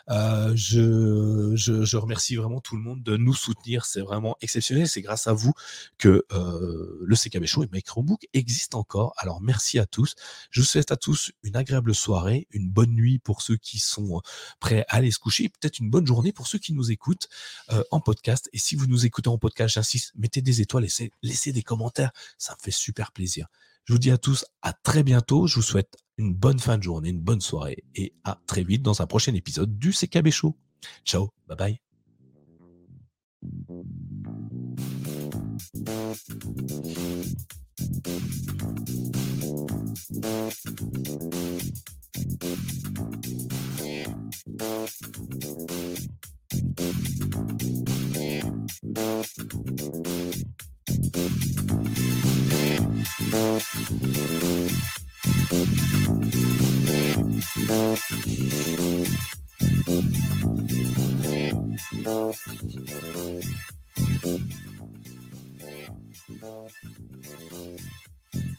je je, remercie vraiment tout le monde de nous soutenir. C'est vraiment exceptionnel. C'est grâce à vous que euh, le CKB Show et Microbook existent encore. Alors merci à tous. Je vous souhaite à tous une agréable soirée, une bonne nuit pour ceux qui sont prêts à aller se coucher, peut-être une bonne journée pour ceux qui nous écoutent euh, en podcast. Et si vous nous écoutez en podcast, j'insiste, mettez des étoiles, laissez, laissez des commentaires. Ça me fait super plaisir. Je vous dis à tous à très bientôt. Je vous souhaite une bonne fin de journée, une bonne soirée et à très vite dans un prochain épisode du CKB Show. Ciao, bye bye. Thank you. ハハハハ!